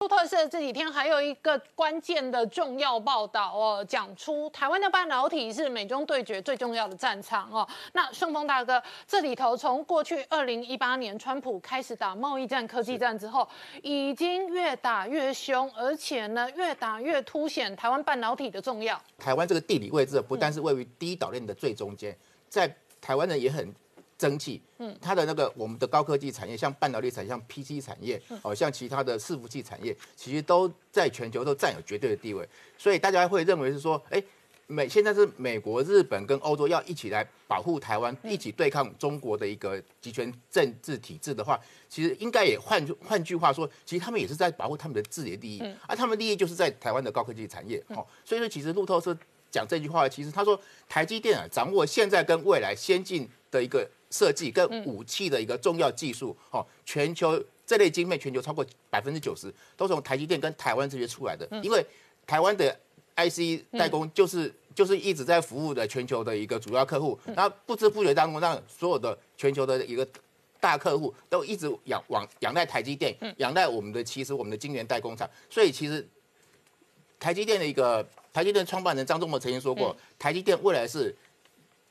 路透社这几天还有一个关键的重要报道哦，讲出台湾的半导体是美中对决最重要的战场哦。那顺丰大哥，这里头从过去二零一八年川普开始打贸易战、科技战之后，已经越打越凶，而且呢，越打越凸显台湾半导体的重要。台湾这个地理位置不但是位于第一岛链的最中间，在台湾呢也很。争气，嗯，它的那个我们的高科技产业，像半导体产业、像 PC 产业，哦，像其他的伺服器产业，其实都在全球都占有绝对的地位。所以大家会认为是说，哎，美现在是美国、日本跟欧洲要一起来保护台湾，一起对抗中国的一个集权政治体制的话，其实应该也换换句话说，其实他们也是在保护他们的自己的利益，而他们利益就是在台湾的高科技产业。哦，所以说其实路透社讲这句话，其实他说台积电啊，掌握现在跟未来先进的一个。设计跟武器的一个重要技术，哦，全球这类晶片，全球超过百分之九十都从台积电跟台湾这边出来的。因为台湾的 IC 代工就是就是一直在服务的全球的一个主要客户，然后不知不觉当中，让所有的全球的一个大客户都一直仰往仰赖台积电，仰赖我们的其实我们的晶圆代工厂。所以其实台积电的一个台积电创办人张忠谋曾经说过，台积电未来是。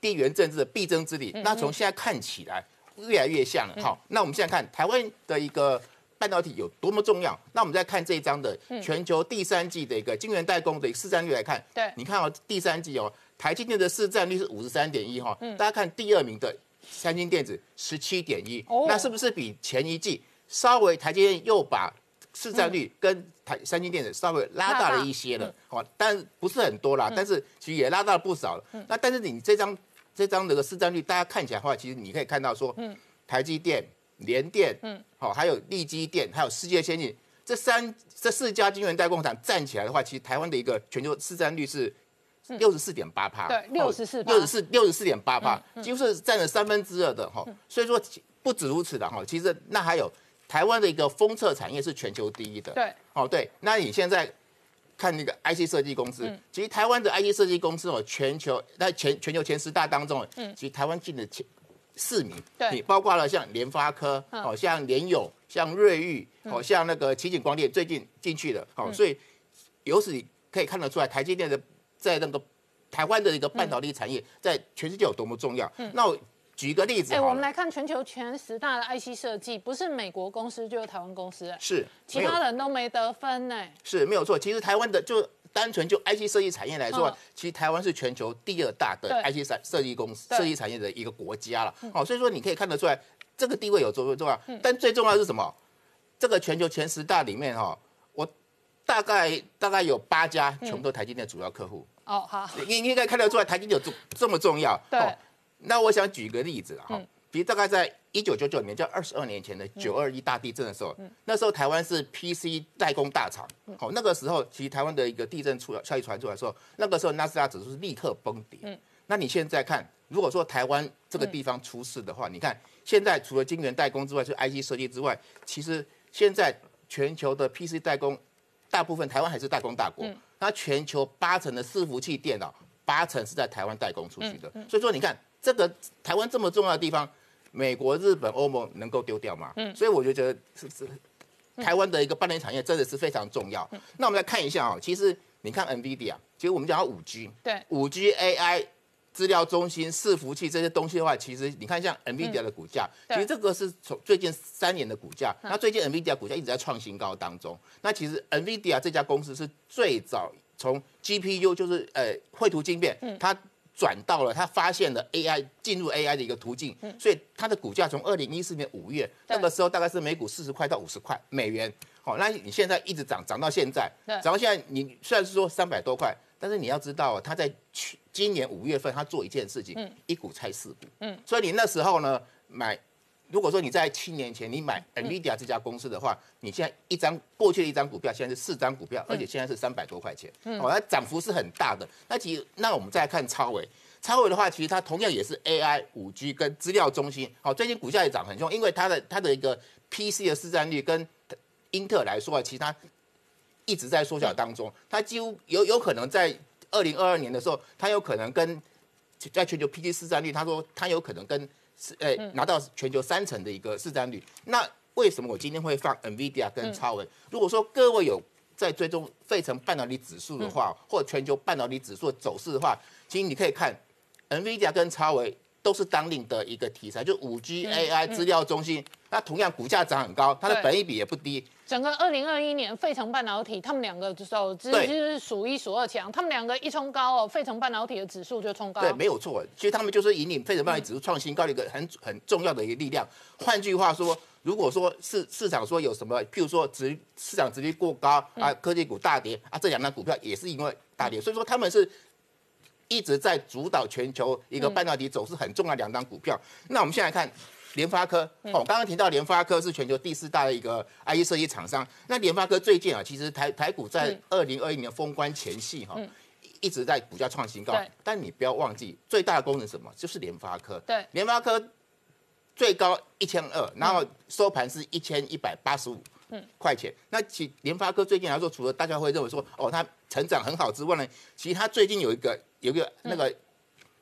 地缘政治的必争之地，那从现在看起来越来越像了。好，那我们现在看台湾的一个半导体有多么重要。那我们再看这一张的全球第三季的一个晶圆代工的市占率来看，对，你看哦，第三季哦，台积电的市占率是五十三点一哈，大家看第二名的三星电子十七点一，那是不是比前一季稍微台积电又把市占率跟台三星电子稍微拉大了一些了？好，但不是很多啦，但是其实也拉大了不少了。那但是你这张。这张那个市占率，大家看起来的话，其实你可以看到说，嗯，台积电、联电，嗯，好，还有力基电，还有世界先进这三这四家晶圆代工厂站起来的话，其实台湾的一个全球市占率是六十四点八帕，对，六十四，六十四，六十四点八帕，几乎是占了三分之二的哈。所以说不止如此的哈，其实那还有台湾的一个封测产业是全球第一的，对，哦对，那你现在。看那个 IC 设计公司，其实台湾的 IC 设计公司哦，全球在全全球前十大当中，嗯，其实台湾进的前四名，对，你包括了像联发科，哦，像联咏，像瑞昱，哦，像那个奇景光电最近进去了，好，所以由此可以看得出来，台积电的在那个台湾的一个半导体产业，在全世界有多么重要。那我。举个例子，哎，我们来看全球前十大的 IC 设计，不是美国公司就是台湾公司，是，其他人都没得分呢。是没有错，其实台湾的就单纯就 IC 设计产业来说，其实台湾是全球第二大的 IC 设设计公司设计产业的一个国家了。好，所以说你可以看得出来，这个地位有多重要。但最重要是什么？这个全球前十大里面哈，我大概大概有八家全部都台积电主要客户。哦，好，你你应该看得出来台积电有这这么重要。对。那我想举一个例子哈，比如大概在一九九九年，就二十二年前的九二一大地震的时候，那时候台湾是 PC 代工大厂，好，那个时候其实台湾的一个地震出消息传出来的时候，那个时候纳斯达指数是立刻崩跌。嗯，那你现在看，如果说台湾这个地方出事的话，你看现在除了晶圆代工之外，就 IC 设计之外，其实现在全球的 PC 代工大部分台湾还是代工大国，那全球八成的伺服器电脑八成是在台湾代工出去的，所以说你看。这个台湾这么重要的地方，美国、日本、欧盟能够丢掉吗？嗯，所以我就觉得是是台湾的一个半导体产业真的是非常重要。那我们来看一下啊，其实你看 NVIDIA，其实我们讲到五 G，对，五 G AI 资料中心、伺服器这些东西的话，其实你看像 NVIDIA 的股价，其实这个是从最近三年的股价，那最近 NVIDIA 股价一直在创新高当中。那其实 NVIDIA 这家公司是最早从 GPU 就是呃绘图晶片，它转到了他发现了 AI 进入 AI 的一个途径，所以它的股价从二零一四年五月那个时候大概是每股四十块到五十块美元，好，那你现在一直涨涨到现在，涨到现在你虽然是说三百多块，但是你要知道他在去今年五月份他做一件事情，一股拆四股，嗯，所以你那时候呢买。如果说你在七年前你买 Nvidia 这家公司的话，你现在一张过去的一张股票，现在是四张股票，而且现在是三百多块钱，哦，它涨幅是很大的。那其实，那我们再看超伟，超伟的话，其实它同样也是 AI、五 G 跟资料中心，好，最近股价也涨很凶，因为它的它的一个 PC 的市占率跟英特尔来说啊，其实它一直在缩小当中，它几乎有有可能在二零二二年的时候，它有可能跟在全球 PC 市占率，他说它有可能跟是诶，拿到全球三成的一个市占率。那为什么我今天会放 NVIDIA 跟超微？如果说各位有在追踪费城半导体指数的话，或全球半导体指数走势的话，其实你可以看 NVIDIA 跟超微都是当令的一个题材，就五 G AI 资料中心，那同样股价涨很高，它的本益比也不低。整个二零二一年，费城半导体他们两个手指就是数一数二强，他们两个一冲高哦，费城半导体的指数就冲高。对，没有错，其实他们就是引领费城半导体指数创新高的一个很很重要的一个力量。换句话说，如果说市市场说有什么，譬如说值市场值率过高啊，科技股大跌啊，这两张股票也是因为大跌，所以说他们是一直在主导全球一个半导体走势很重要两张股票。那我们现在看。联发科哦，刚刚提到联发科是全球第四大的一个 IE 设计厂商。那联发科最近啊，其实台台股在二零二一年封关前夕哈，一直在股价创新高。但你不要忘记，最大的功能什么？就是联发科。对。联发科最高一千二，然后收盘是一千一百八十五块钱。那其联发科最近来说，除了大家会认为说哦它成长很好之外呢，其实它最近有一个有一个那个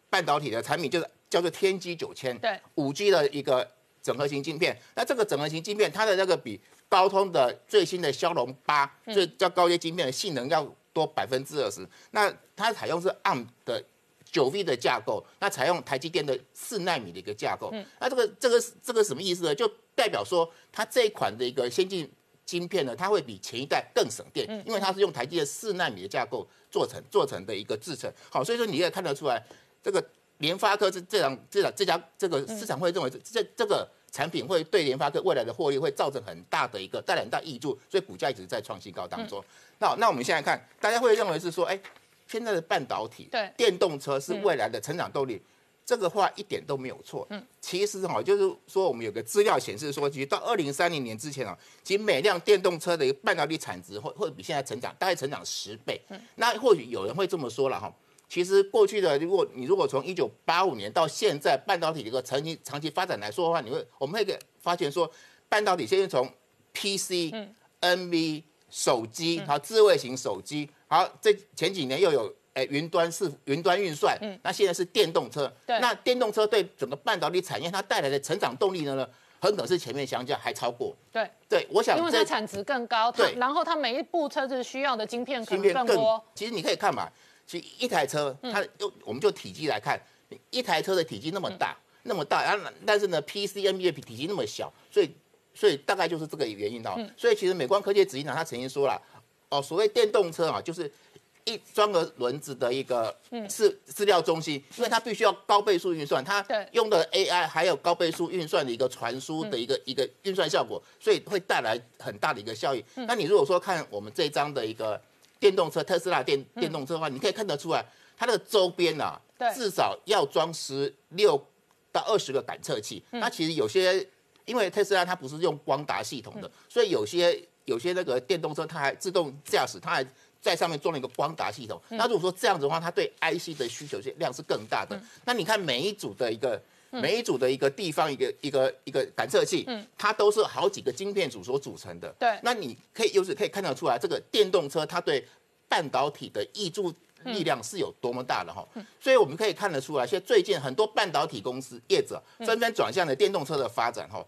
半导体的产品就是。叫做天玑九千，对，五 G 的一个整合型镜片。那这个整合型镜片，它的那个比高通的最新的骁龙八，所以叫高阶镜片的性能要多百分之二十。那它采用是 ARM 的九 V 的架构，那采用台积电的四纳米的一个架构。嗯那这个这个这个什么意思呢？就代表说它这一款的一个先进晶片呢，它会比前一代更省电，因为它是用台积电四纳米的架构做成做成的一个制成。好，所以说你也看得出来这个。联发科这这样这样这家这个市场会认为这这这个产品会对联发科未来的获利会造成很大的一个带来很大益处，所以股价一直在创新高当中。那那我们现在看，大家会认为是说，哎，现在的半导体对电动车是未来的成长动力，这个话一点都没有错。嗯，其实哈，就是说我们有个资料显示说，其实到二零三零年之前啊，其实每辆电动车的一个半导体产值会会比现在成长大概成长十倍。嗯，那或许有人会这么说了哈。其实过去的，如果你如果从一九八五年到现在，半导体的一个长期长期发展来说的话，你会我们会发现说，半导体现在从 PC、NV 手机，好智慧型手机，好这前几年又有诶云端是云端运算，嗯那现在是电动车，对那电动车对整个半导体产业它带来的成长动力呢，呢很可能是前面相较还超过。对对，我想因为它产值更高，对，然后它每一部车子需要的晶片可能更多。其实你可以看嘛。其实一台车，它就我们就体积来看，一台车的体积那么大，那么大，然后但是呢，PCNB 的体积那么小，所以所以大概就是这个原因哦。所以其实美光科技执行长他曾经说了，哦，所谓电动车啊，就是一装个轮子的一个资资料中心，因为它必须要高倍数运算，它用的 AI 还有高倍数运算的一个传输的一个一个运算效果，所以会带来很大的一个效益。那你如果说看我们这张的一个。电动车特斯拉电电动车的话，你可以看得出来，它的周边啊，至少要装十六到二十个感测器。那其实有些，因为特斯拉它不是用光达系统的，所以有些有些那个电动车它还自动驾驶，它还在上面装了一个光达系统。那如果说这样子的话，它对 IC 的需求量是更大的。那你看每一组的一个。每一组的一个地方一个一个一个感测器，嗯，它都是好几个晶片组所组成的。对，那你可以由此可以看得出来，这个电动车它对半导体的挹注力量是有多么大的哈。所以我们可以看得出来，现在最近很多半导体公司业者纷纷转向了电动车的发展哈。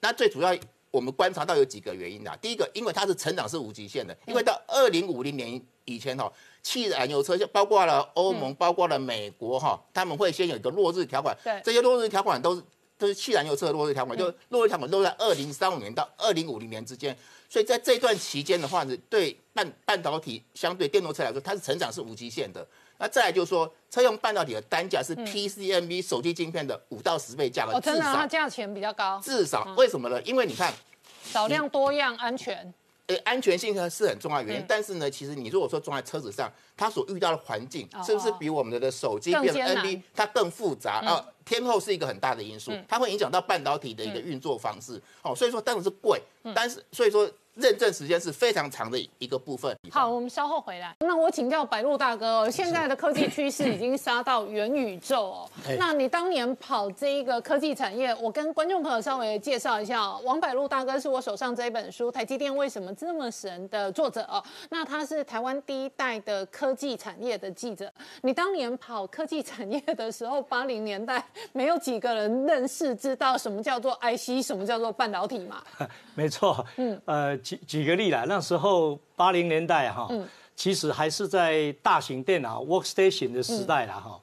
那最主要我们观察到有几个原因啊。第一个，因为它是成长是无极限的，因为到二零五零年以前哈。汽燃油车就包括了欧盟，包括了美国哈，他们会先有一个落日条款。对，这些落日条款都是都是汽燃油车的落日条款，就落日条款都在二零三五年到二零五零年之间。所以在这段期间的话呢，对半半导体相对电动车来说，它是成长是无极限的。那再来就是说，车用半导体的单价是 PCMB 手机晶片的五到十倍价格，至少它价钱比较高。至少为什么呢？因为你看，少量多样，安全。呃安全性呢是很重要的原因，但是呢，其实你如果说装在车子上，它所遇到的环境是不是比我们的的手机变 NB 它更复杂啊？天后是一个很大的因素，它会影响到半导体的一个运作方式。哦，所以说当然是贵，但是所以说。认证时间是非常长的一个部分。好，我们稍后回来。那我请教白鹿大哥哦，现在的科技趋势已经杀到元宇宙哦。那你当年跑这一个科技产业，我跟观众朋友稍微介绍一下哦。王百禄大哥是我手上这一本书《台积电为什么这么神》的作者哦。那他是台湾第一代的科技产业的记者。你当年跑科技产业的时候，八零年代没有几个人认识知道什么叫做 IC，什么叫做半导体嘛。没错，嗯，呃，举举个例啦，那时候八零年代哈，其实还是在大型电脑 workstation 的时代啦哈。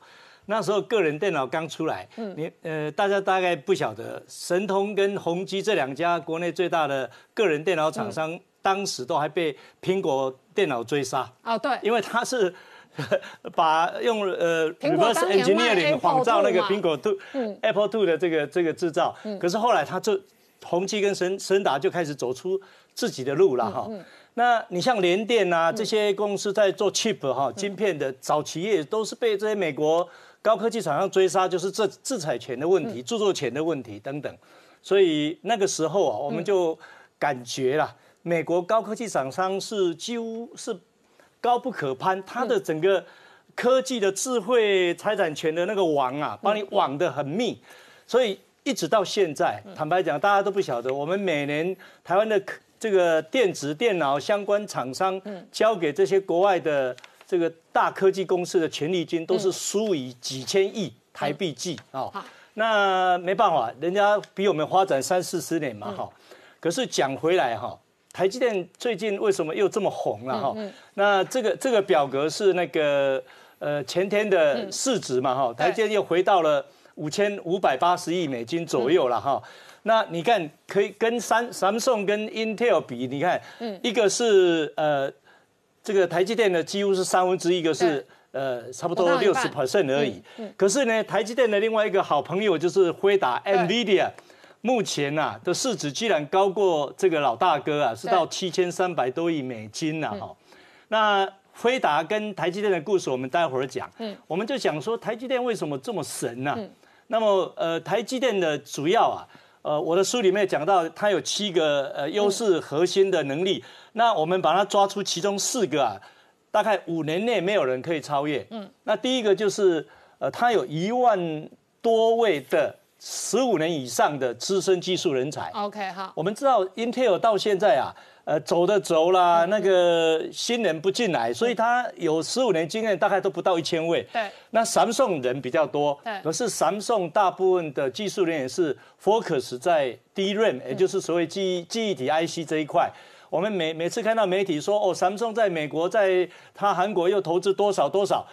那时候个人电脑刚出来，你呃，大家大概不晓得，神通跟宏基这两家国内最大的个人电脑厂商，当时都还被苹果电脑追杀。哦，对，因为他是 把用呃 reverse engineering 仿造那个苹果 two Apple two 的这个这个制造，可是后来他就宏基跟神神达就开始走出自己的路了哈。那你像联电啊这些公司在做 chip 哈晶片的早期业都是被这些美国。高科技厂商追杀，就是这制裁权的问题、著作权的问题等等，所以那个时候啊，我们就感觉啦，美国高科技厂商是几乎是高不可攀，它的整个科技的智慧财产权的那个网啊，帮你网得很密，所以一直到现在，坦白讲，大家都不晓得，我们每年台湾的这个电子电脑相关厂商交给这些国外的。这个大科技公司的权利金都是数以几千亿台币计啊，那没办法，人家比我们发展三四十年嘛哈。可是讲回来哈，台积电最近为什么又这么红了哈？那这个这个表格是那个呃前天的市值嘛哈，台积电又回到了五千五百八十亿美金左右了哈。那你看可以跟三 Samsung 跟 Intel 比，你看，嗯一个是呃。这个台积电的，几乎是三分之一一个是呃，差不多六十 percent 而已。嗯可是呢，台积电的另外一个好朋友就是辉达 （NVIDIA），目前呐的市值居然高过这个老大哥啊，是到七千三百多亿美金了哈。那辉达跟台积电的故事，我们待会儿讲。嗯，我们就讲说台积电为什么这么神呢？那么呃，台积电的主要啊。呃，我的书里面讲到，它有七个呃优势核心的能力，那我们把它抓出其中四个啊，大概五年内没有人可以超越。嗯，那第一个就是呃，它有一万多位的十五年以上的资深技术人才。OK，好，我们知道 Intel 到现在啊。呃，走的走啦，那个新人不进来，所以他有十五年经验，大概都不到一千位。对，那三送人比较多，对，可是三送大部分的技术人员是 focus 在 DRAM，也就是所谓记忆记忆体 IC 这一块。我们每每次看到媒体说，哦，三送在美国，在他韩国又投资多少多少，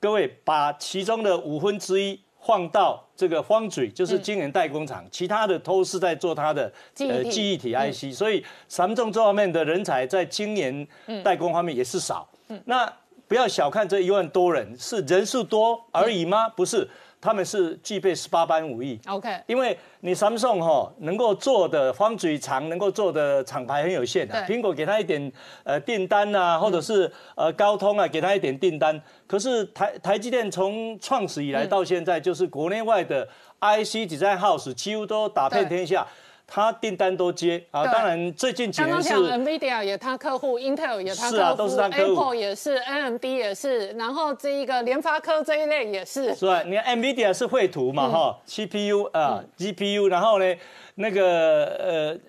各位把其中的五分之一。放到这个方嘴，就是晶圆代工厂，其他的都是在做它的呃记忆体 IC，所以三重这方面的人才在晶圆代工方面也是少。那不要小看这一万多人，是人数多而已吗？不是。他们是具备十八般武艺，OK，因为你 Samsung 哈能够做的方嘴长，能够做的厂牌很有限的。苹果给他一点呃订单啊，或者是呃高通啊给他一点订单，可是台台积电从创始以来到现在，就是国内外的 IC Design House 几乎都打遍天下。他订单都接啊，当然最近几年是 Nvidia 也他客户，Intel 也他客户，Apple 也是，AMD 也是，然后这一个联发科这一类也是。是吧？你看 Nvidia 是绘图嘛，哈，CPU 啊，GPU，然后呢，那个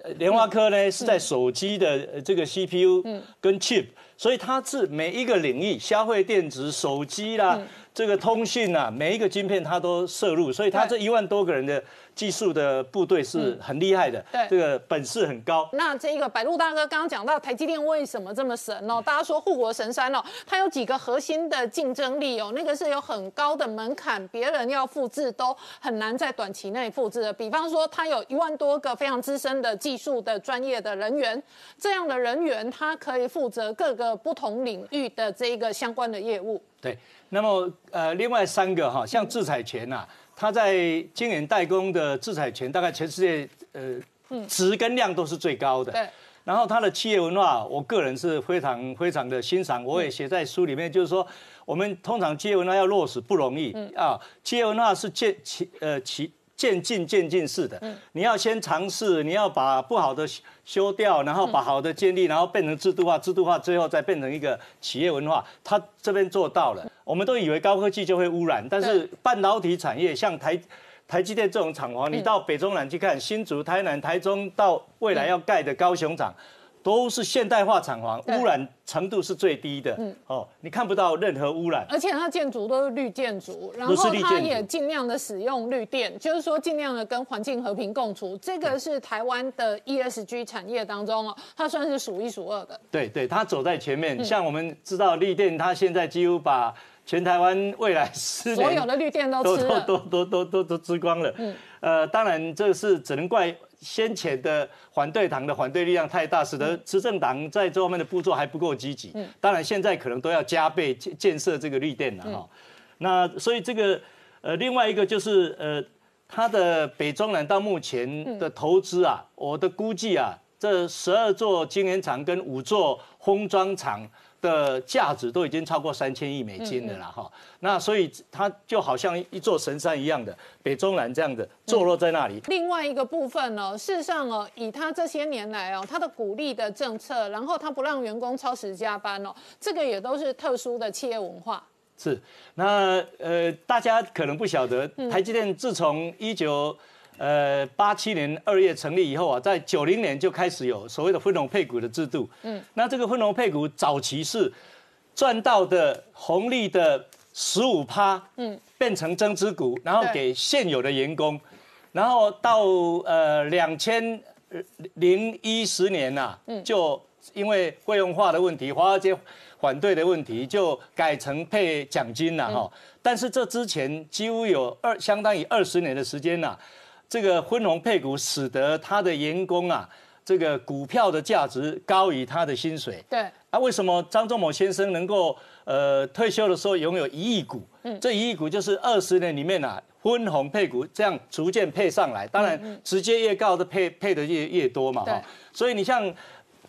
呃，联发科呢是在手机的这个 CPU 跟 chip，所以它是每一个领域，消费电子、手机啦，这个通讯啊，每一个晶片它都摄入，所以它这一万多个人的。技术的部队是很厉害的，对，这个本事很高。那这一个百度大哥刚刚讲到台积电为什么这么神哦？大家说护国神山哦，它有几个核心的竞争力哦，那个是有很高的门槛，别人要复制都很难在短期内复制的。比方说，它有一万多个非常资深的技术的专业的人员，这样的人员他可以负责各个不同领域的这一个相关的业务。对，那么呃，另外三个哈，像制裁权呐。它在晶圆代工的制裁权，大概全世界呃值跟量都是最高的。对。然后它的企业文化，我个人是非常非常的欣赏。我也写在书里面，就是说，我们通常企业文化要落实不容易啊。企业文化是建企呃其。渐进渐进式的，你要先尝试，你要把不好的修掉，然后把好的建立，然后变成制度化，制度化最后再变成一个企业文化。他这边做到了，我们都以为高科技就会污染，但是半导体产业像台台积电这种厂房，你到北中南去看，新竹、台南、台中，到未来要盖的高雄厂。都是现代化厂房，污染程度是最低的。嗯，哦，你看不到任何污染，而且它建筑都是绿建筑，然后它也尽量的使用绿电，就是说尽量的跟环境和平共处。这个是台湾的 ESG 产业当中哦，它算是数一数二的。对对，它走在前面。像我们知道绿电，它现在几乎把全台湾未来十年所有的绿电都吃了，都都都都都吃光了。嗯，呃，当然这是只能怪。先前的反对党的反对力量太大，使得执政党在这方面的步骤还不够积极。嗯，当然现在可能都要加倍建建设这个绿电了哈。那所以这个呃，另外一个就是呃，它的北中南到目前的投资啊，我的估计啊，这十二座晶圆厂跟五座封装厂。的价值都已经超过三千亿美金的啦哈，那所以它就好像一座神山一样的北中南这样的坐落在那里。另外一个部分呢，事实上哦，以他这些年来哦，他的鼓励的政策，然后他不让员工超时加班哦，这个也都是特殊的企业文化。是，那呃，大家可能不晓得，台积电自从一九。呃，八七年二月成立以后啊，在九零年就开始有所谓的分红配股的制度。嗯，那这个分红配股早期是赚到的红利的十五趴，嗯，变成增资股，然后给现有的员工，然后到呃两千零一十年呐，就因为费用化的问题，华尔街反对的问题，就改成配奖金了哈。但是这之前几乎有二相当于二十年的时间呐。这个分红配股使得他的员工啊，这个股票的价值高于他的薪水。对。啊，为什么张忠谋先生能够呃退休的时候拥有一亿股？嗯。这一亿股就是二十年里面啊，分红配股这样逐渐配上来。当然，直接越高的配配的越越多嘛。哈。所以你像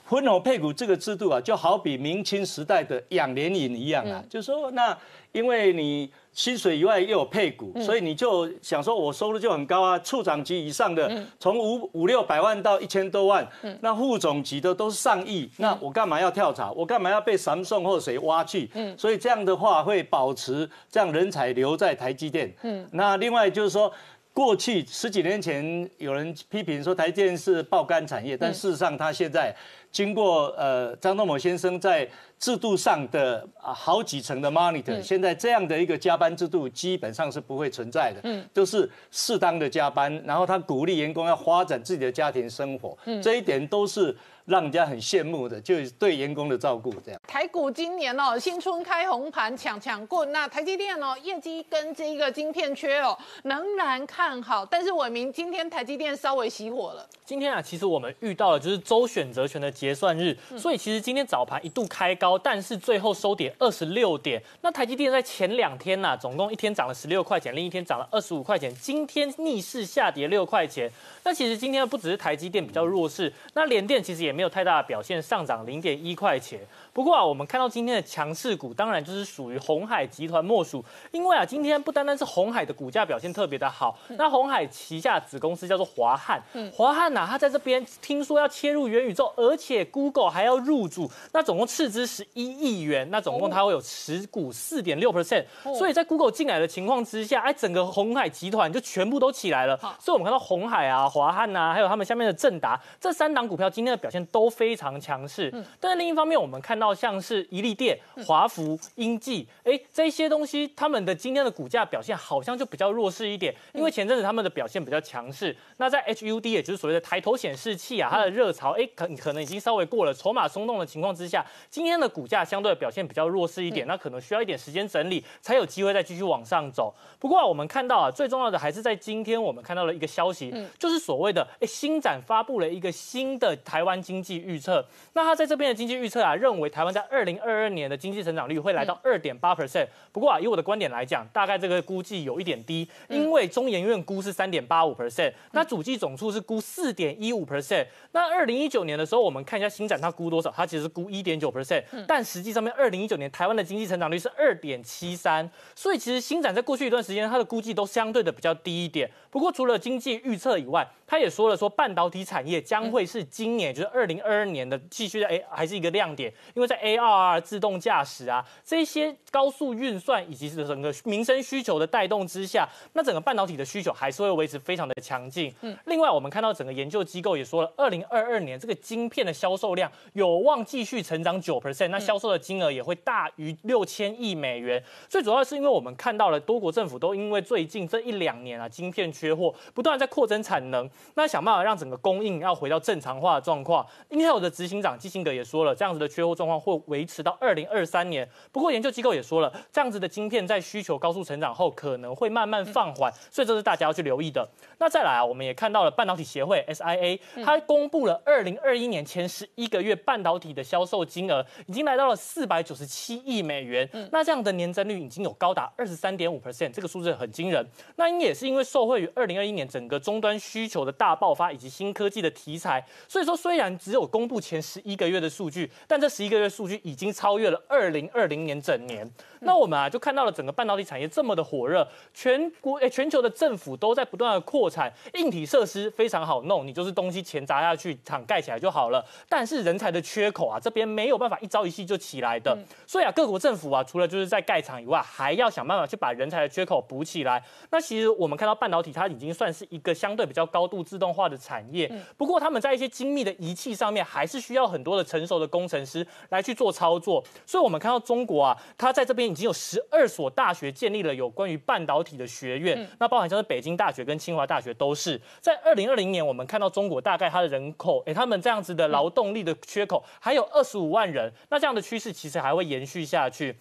分红配股这个制度啊，就好比明清时代的养廉银一样啊，就是说那因为你。薪水以外又有配股，所以你就想说，我收入就很高啊。处长级以上的，从五五六百万到一千多万，那副总级的都是上亿。那我干嘛要跳槽？我干嘛要被三送或谁挖去？所以这样的话会保持这样人才留在台积电。那另外就是说，过去十几年前有人批评说台积电是爆肝产业，但事实上它现在经过呃张忠谋先生在。制度上的啊好几层的 monitor，现在这样的一个加班制度基本上是不会存在的，嗯，都是适当的加班，然后他鼓励员工要发展自己的家庭生活，嗯，这一点都是。让人家很羡慕的，就是对员工的照顾，这样。台股今年哦，新春开红盘，抢抢棍。那台积电哦，业绩跟这个晶片缺哦，仍然看好。但是伟明今天台积电稍微熄火了。今天啊，其实我们遇到了就是周选择权的结算日，所以其实今天早盘一度开高，但是最后收跌二十六点。那台积电在前两天呐，总共一天涨了十六块钱，另一天涨了二十五块钱，今天逆势下跌六块钱。那其实今天不只是台积电比较弱势，那联电其实也没有太大的表现，上涨零点一块钱。不过啊，我们看到今天的强势股，当然就是属于红海集团莫属。因为啊，今天不单单是红海的股价表现特别的好，那红海旗下子公司叫做华汉，华汉呐，它在这边听说要切入元宇宙，而且 Google 还要入主，那总共斥资十一亿元，那总共它会有持股四点六 percent。所以在 Google 进来的情况之下，哎，整个红海集团就全部都起来了。所以我们看到红海啊。华汉呐，还有他们下面的正达，这三档股票今天的表现都非常强势。但是另一方面，我们看到像是一利电、华福、英记，哎，这些东西他们的今天的股价表现好像就比较弱势一点，因为前阵子他们的表现比较强势。那在 HUD，也就是所谓的抬头显示器啊，它的热潮，哎，可可能已经稍微过了，筹码松动的情况之下，今天的股价相对表现比较弱势一点，那可能需要一点时间整理，才有机会再继续往上走。不过我们看到啊，最重要的还是在今天我们看到了一个消息，就是。所谓的哎，新展发布了一个新的台湾经济预测。那他在这边的经济预测啊，认为台湾在二零二二年的经济成长率会来到二点八 percent。不过啊，以我的观点来讲，大概这个估计有一点低，因为中研院估是三点八五 percent，那主计总处是估四点一五 percent。那二零一九年的时候，我们看一下新展它估多少，它其实估一点九 percent，但实际上面二零一九年台湾的经济成长率是二点七三，所以其实新展在过去一段时间它的估计都相对的比较低一点。不过除了经济预测以外，他也说了，说半导体产业将会是今年，就是二零二二年的继续的，哎，还是一个亮点。因因为在 AR 自动驾驶啊这些高速运算以及整个民生需求的带动之下，那整个半导体的需求还是会维持非常的强劲。嗯，另外我们看到整个研究机构也说了，二零二二年这个晶片的销售量有望继续成长九 percent，那销售的金额也会大于六千亿美元。最主要是因为我们看到了多国政府都因为最近这一两年啊晶片缺货，不断在扩增产能，那想办法让整个供应要回到正常化的状况。Intel 的执行长基辛格也说了，这样子的缺货状况会维持到二零二三年。不过研究机构也说了，这样子的晶片在需求高速成长后，可能会慢慢放缓，所以这是大家要去留意的。那再来啊，我们也看到了半导体协会 SIA，它公布了二零二一年前十一个月半导体的销售金额，已经来到了四百九十七亿美元。那这样的年增率已经有高达二十三点五 percent，这个数字很惊人。那也是因为受惠于二零二一年整个终端需求的大爆发以及新科技的题材，所以说虽然只有公布前十一个月的数据，但这十一个月数据已经超越了二零二零年整年。那我们啊就看到了整个半导体产业这么的火热，全国诶全球的政府都在不断的扩产，硬体设施非常好弄，你就是东西钱砸下去，厂盖起来就好了。但是人才的缺口啊，这边没有办法一朝一夕就起来的。所以啊，各国政府啊，除了就是在盖厂以外，还要想办法去把人才的缺口补起来。那其实我们看到半导体它已经算是一个相对比较高度自动化的产业，不过他们在一些精密的仪器上面，还是需要很多的成熟的工程师来去做操作。所以我们看到中国啊，它在这边已经有十二所大学建立了有关于半导体的学院，那包含像是北京大学跟清华大学都是在二零二零年，我们看到中国大概它的人口，哎，他们这样子的劳动力的缺口还有二十五万人，那这样的趋势其实还会延续下去。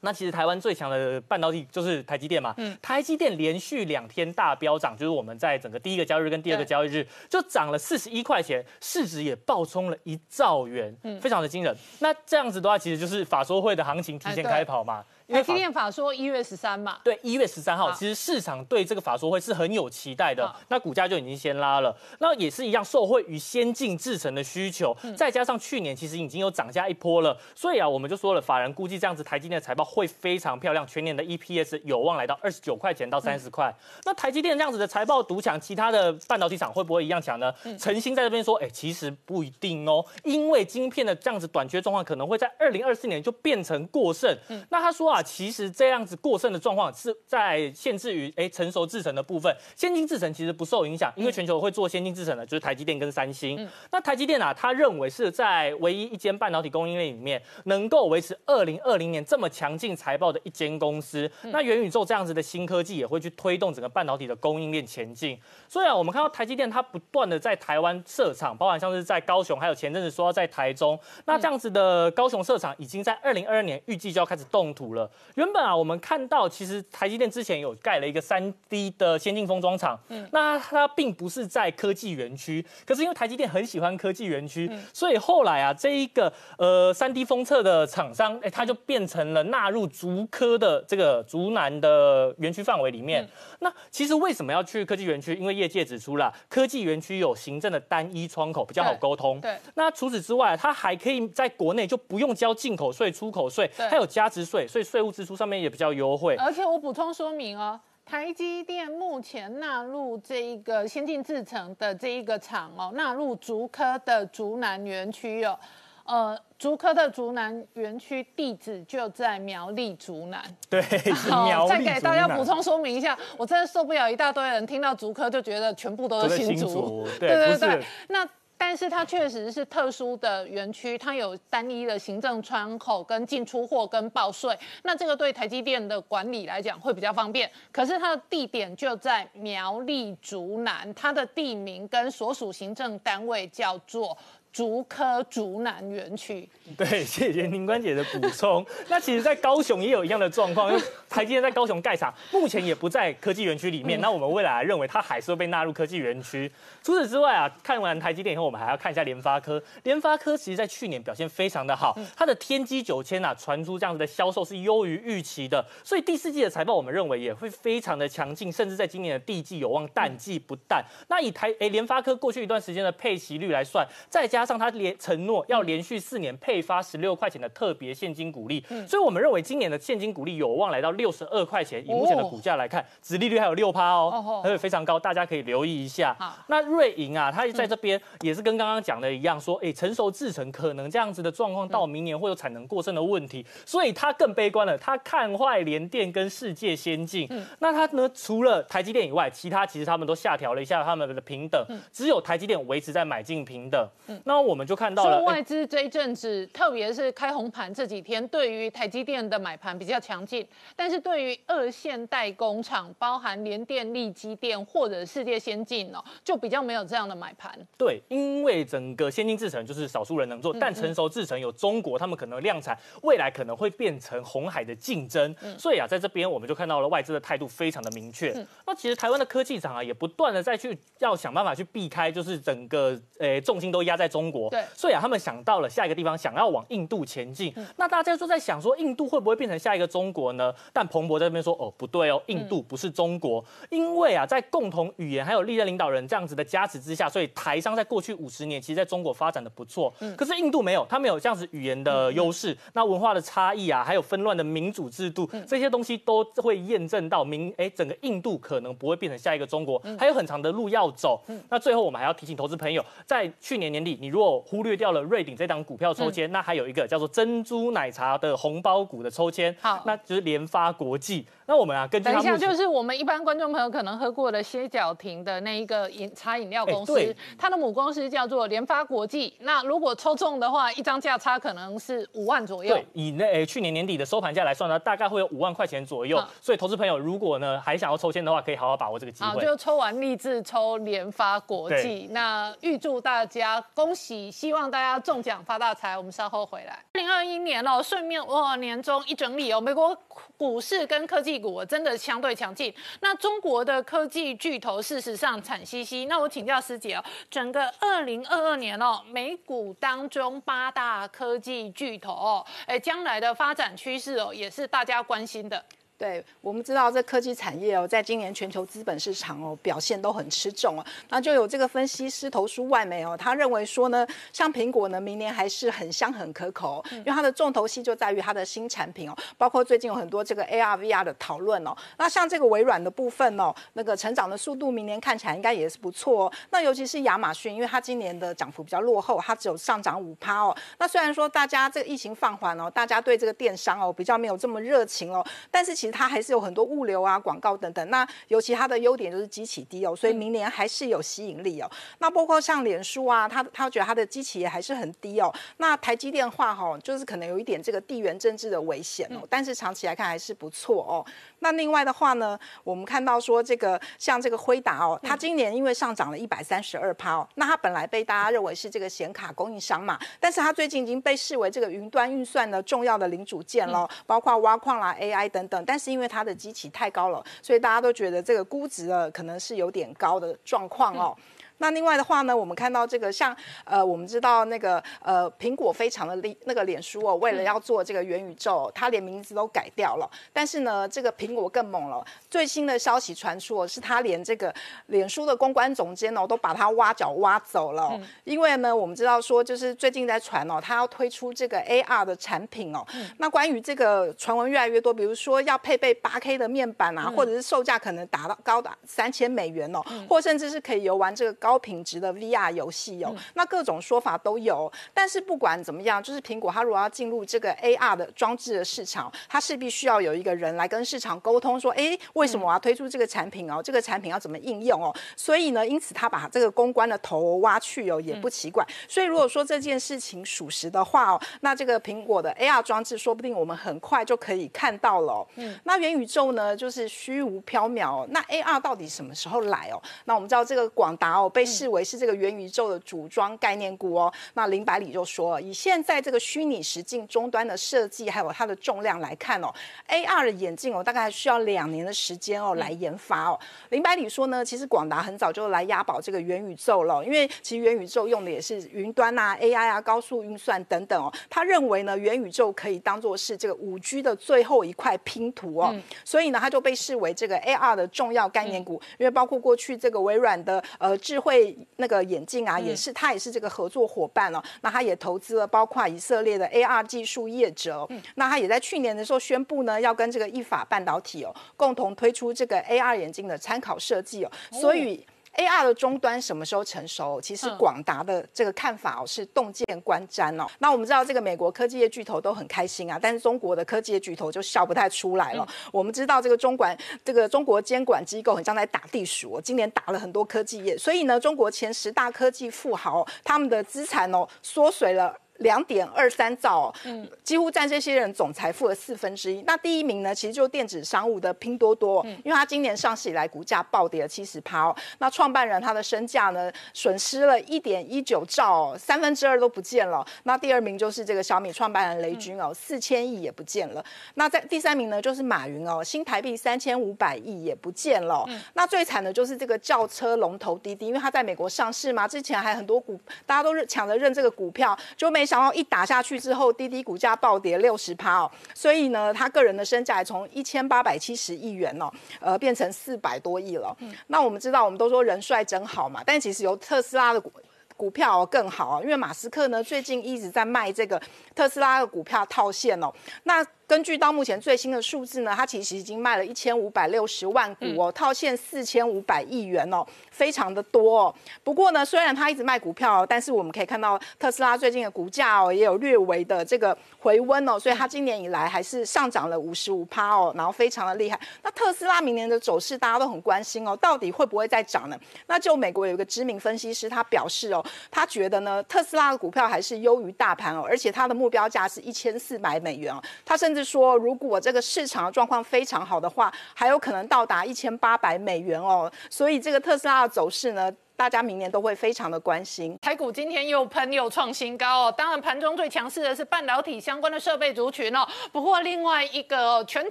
那其实台湾最强的半导体就是台积电嘛，嗯，台积电连续两天大飙涨，就是我们在整个第一个交易日跟第二个交易日就涨了四十一块钱，市值也爆冲了一兆元，嗯，非常的惊人。那这样子的话，其实就是法说会的行情提前开跑嘛。台积电法说一月十三嘛，对，一月十三号，其实市场对这个法说会是很有期待的，那股价就已经先拉了。那也是一样，受惠于先进制程的需求，再加上去年其实已经有涨价一波了，所以啊，我们就说了，法人估计这样子台积电的财报会非常漂亮，全年的 EPS 有望来到二十九块钱到三十块。那台积电这样子的财报独抢，其他的半导体厂会不会一样强呢？陈星在这边说，哎，其实不一定哦，因为晶片的这样子短缺状况可能会在二零二四年就变成过剩。那他说啊。其实这样子过剩的状况是在限制于哎成熟制程的部分，先进制程其实不受影响，因为全球会做先进制程的就是台积电跟三星。那台积电啊，他认为是在唯一一间半导体供应链里面能够维持二零二零年这么强劲财报的一间公司。那元宇宙这样子的新科技也会去推动整个半导体的供应链前进。所以啊，我们看到台积电它不断的在台湾设厂，包含像是在高雄，还有前阵子说要在台中。那这样子的高雄设厂已经在二零二二年预计就要开始动土了。原本啊，我们看到其实台积电之前有盖了一个三 D 的先进封装厂，嗯，那它并不是在科技园区，可是因为台积电很喜欢科技园区，所以后来啊，这一个呃三 D 封测的厂商，哎，它就变成了纳入竹科的这个竹南的园区范围里面。那其实为什么要去科技园区？因为业界指出了科技园区有行政的单一窗口，比较好沟通。对。那除此之外，它还可以在国内就不用交进口税、出口税，还有加值税，所以税务支出上面也比较优惠。而且我补充说明哦，台积电目前纳入这一个先进制程的这一个厂哦，纳入竹科的竹南园区哦。呃，竹科的竹南园区地址就在苗栗竹南。对，好，再给大家补充说明一下，我真的受不了一大堆人听到竹科就觉得全部都是新竹。对对对，那。但是它确实是特殊的园区，它有单一的行政窗口跟进出货跟报税，那这个对台积电的管理来讲会比较方便。可是它的地点就在苗栗竹南，它的地名跟所属行政单位叫做。竹科竹南园区，对，谢谢宁关姐的补充。那其实，在高雄也有一样的状况，因为 台积电在高雄盖厂，目前也不在科技园区里面。那我们未来认为它还是会被纳入科技园区。除此之外啊，看完台积电以后，我们还要看一下联发科。联发科其实在去年表现非常的好，它的天玑九千啊，传出这样子的销售是优于预期的，所以第四季的财报我们认为也会非常的强劲，甚至在今年的第一季有望淡季不淡。那以台诶联发科过去一段时间的配息率来算，再加上他连承诺要连续四年配发十六块钱的特别现金股利，所以我们认为今年的现金股利有望来到六十二块钱。以目前的股价来看，殖利率还有六趴哦，还有非常高，大家可以留意一下。那瑞银啊，它在这边也是跟刚刚讲的一样，说哎，成熟制成可能这样子的状况到明年会有产能过剩的问题，所以它更悲观了，它看坏联电跟世界先进。那它呢，除了台积电以外，其他其实他们都下调了一下他们的平等，只有台积电维持在买进平等。那我们就看到了外资这一阵子，特别是开红盘这几天，对于台积电的买盘比较强劲，但是对于二线代工厂，包含联电、力积电或者世界先进哦，就比较没有这样的买盘。对，因为整个先进制程就是少数人能做，但成熟制程有中国，他们可能量产，未来可能会变成红海的竞争。所以啊，在这边我们就看到了外资的态度非常的明确。那其实台湾的科技厂啊，也不断的再去要想办法去避开，就是整个呃重心都压在中国。对，所以啊，他们想到了下一个地方，想要往印度前进。那大家就在想说，印度会不会变成下一个中国呢？但彭博在这边说，哦，不对哦，印度不是中国，因为啊，在共同语言还有历任领导人这样子的加持之下，所以台商在过去五十年其实在中国发展的不错。嗯，可是印度没有，他没有这样子语言的优势，那文化的差异啊，还有纷乱的民主制度，这些东西都会验证到明，哎，整个印度可能不会变成下一个中国，还有很长的路要走。那最后我们还要提醒投资朋友，在去年年底，你如果忽略掉了瑞鼎这档股票抽签，那还有一个叫做珍珠奶茶的红包股的抽签，好，那就是联发国际。那我们啊，跟等一下，就是我们一般观众朋友可能喝过的歇脚亭的那一个饮茶饮料公司，它的母公司叫做联发国际。那如果抽中的话，一张价差可能是五万左右。对，以那去年年底的收盘价来算呢，大概会有五万块钱左右。所以投资朋友如果呢还想要抽签的话，可以好好把握这个机会。就抽完立志抽联发国际。那预祝大家恭喜，希望大家中奖发大财。我们稍后回来。二零二一年哦，顺便哦年终一整理哦，美国股市跟科技。股真的相对强劲。那中国的科技巨头事实上惨兮兮。那我请教师姐哦，整个二零二二年哦，美股当中八大科技巨头哦，哎，将来的发展趋势哦，也是大家关心的。对我们知道，这科技产业哦，在今年全球资本市场哦表现都很吃重哦。那就有这个分析师投书外媒哦，他认为说呢，像苹果呢，明年还是很香很可口，因为它的重头戏就在于它的新产品哦，包括最近有很多这个 AR VR 的讨论哦。那像这个微软的部分哦，那个成长的速度明年看起来应该也是不错哦。那尤其是亚马逊，因为它今年的涨幅比较落后，它只有上涨五趴哦。那虽然说大家这个疫情放缓哦，大家对这个电商哦比较没有这么热情哦，但是其其实它还是有很多物流啊、广告等等。那尤其它的优点就是机器低哦，所以明年还是有吸引力哦。那包括像脸书啊，它它觉得它的机器也还是很低哦。那台积电话哈，就是可能有一点这个地缘政治的危险哦，但是长期来看还是不错哦。那另外的话呢，我们看到说这个像这个辉达哦，它今年因为上涨了一百三十二趴哦，那它本来被大家认为是这个显卡供应商嘛，但是它最近已经被视为这个云端运算的重要的零组件了，包括挖矿啦、AI 等等。但是因为它的机器太高了，所以大家都觉得这个估值呃可能是有点高的状况哦。那另外的话呢，我们看到这个像呃，我们知道那个呃，苹果非常的厉那个脸书哦，为了要做这个元宇宙，它连名字都改掉了。但是呢，这个苹果更猛了，最新的消息传出哦是它连这个脸书的公关总监哦，都把它挖角挖走了。因为呢，我们知道说就是最近在传哦，它要推出这个 AR 的产品哦。那关于这个传闻越来越多，比如说要配备 8K 的面板啊，或者是售价可能达到高达三千美元哦，或甚至是可以游玩这个。高品质的 VR 游戏有，那各种说法都有。但是不管怎么样，就是苹果它如果要进入这个 AR 的装置的市场，它势必需要有一个人来跟市场沟通，说，哎，为什么我要推出这个产品哦？这个产品要怎么应用哦？所以呢，因此他把这个公关的头挖去哦，也不奇怪。所以如果说这件事情属实的话哦，那这个苹果的 AR 装置说不定我们很快就可以看到了。嗯，那元宇宙呢，就是虚无缥缈哦。那 AR 到底什么时候来哦？那我们知道这个广达哦。被视为是这个元宇宙的组装概念股哦。那林百里就说，以现在这个虚拟实境终端的设计，还有它的重量来看哦，AR 的眼镜哦，大概需要两年的时间哦来研发哦。林百里说呢，其实广达很早就来押宝这个元宇宙了，因为其实元宇宙用的也是云端啊、AI 啊、高速运算等等哦。他认为呢，元宇宙可以当做是这个五 G 的最后一块拼图哦，所以呢，他就被视为这个 AR 的重要概念股，因为包括过去这个微软的呃智慧那个眼镜啊，也是他也是这个合作伙伴哦。那他也投资了包括以色列的 AR 技术业者，那他也在去年的时候宣布呢，要跟这个意法半导体哦共同推出这个 AR 眼镜的参考设计哦，所以。A R 的终端什么时候成熟？其实广达的这个看法哦是洞见观瞻哦。那我们知道这个美国科技业巨头都很开心啊，但是中国的科技业巨头就笑不太出来了。我们知道这个中管这个中国监管机构很像在打地鼠，哦今年打了很多科技业，所以呢，中国前十大科技富豪他们的资产哦缩水了。两点二三兆，嗯，几乎占这些人总财富的四分之一。那第一名呢，其实就电子商务的拼多多，嗯因为它今年上市以来股价暴跌了七十趴哦。那创办人他的身价呢，损失了一点一九兆，三分之二都不见了。那第二名就是这个小米创办人雷军哦，四千亿也不见了。那在第三名呢，就是马云哦，新台币三千五百亿也不见了。那最惨的就是这个轿车龙头滴滴，因为它在美国上市嘛，之前还很多股，大家都是抢着认这个股票，就没。想要一打下去之后，滴滴股价暴跌六十趴哦，所以呢，他个人的身价从一千八百七十亿元哦，呃，变成四百多亿了。嗯那我们知道，我们都说人帅真好嘛，但其实由特斯拉的股股票更好啊因为马斯克呢最近一直在卖这个特斯拉的股票套现哦，那。根据到目前最新的数字呢，它其实已经卖了一千五百六十万股哦，套现四千五百亿元哦，非常的多哦。不过呢，虽然它一直卖股票，哦但是我们可以看到特斯拉最近的股价哦，也有略微的这个回温哦，所以它今年以来还是上涨了五十五趴哦，然后非常的厉害。那特斯拉明年的走势大家都很关心哦，到底会不会再涨呢？那就美国有一个知名分析师，他表示哦，他觉得呢，特斯拉的股票还是优于大盘哦，而且它的目标价是一千四百美元哦，他甚是说，如果这个市场的状况非常好的话，还有可能到达一千八百美元哦。所以这个特斯拉的走势呢，大家明年都会非常的关心。台股今天又喷又创新高哦。当然，盘中最强势的是半导体相关的设备族群哦。不过，另外一个全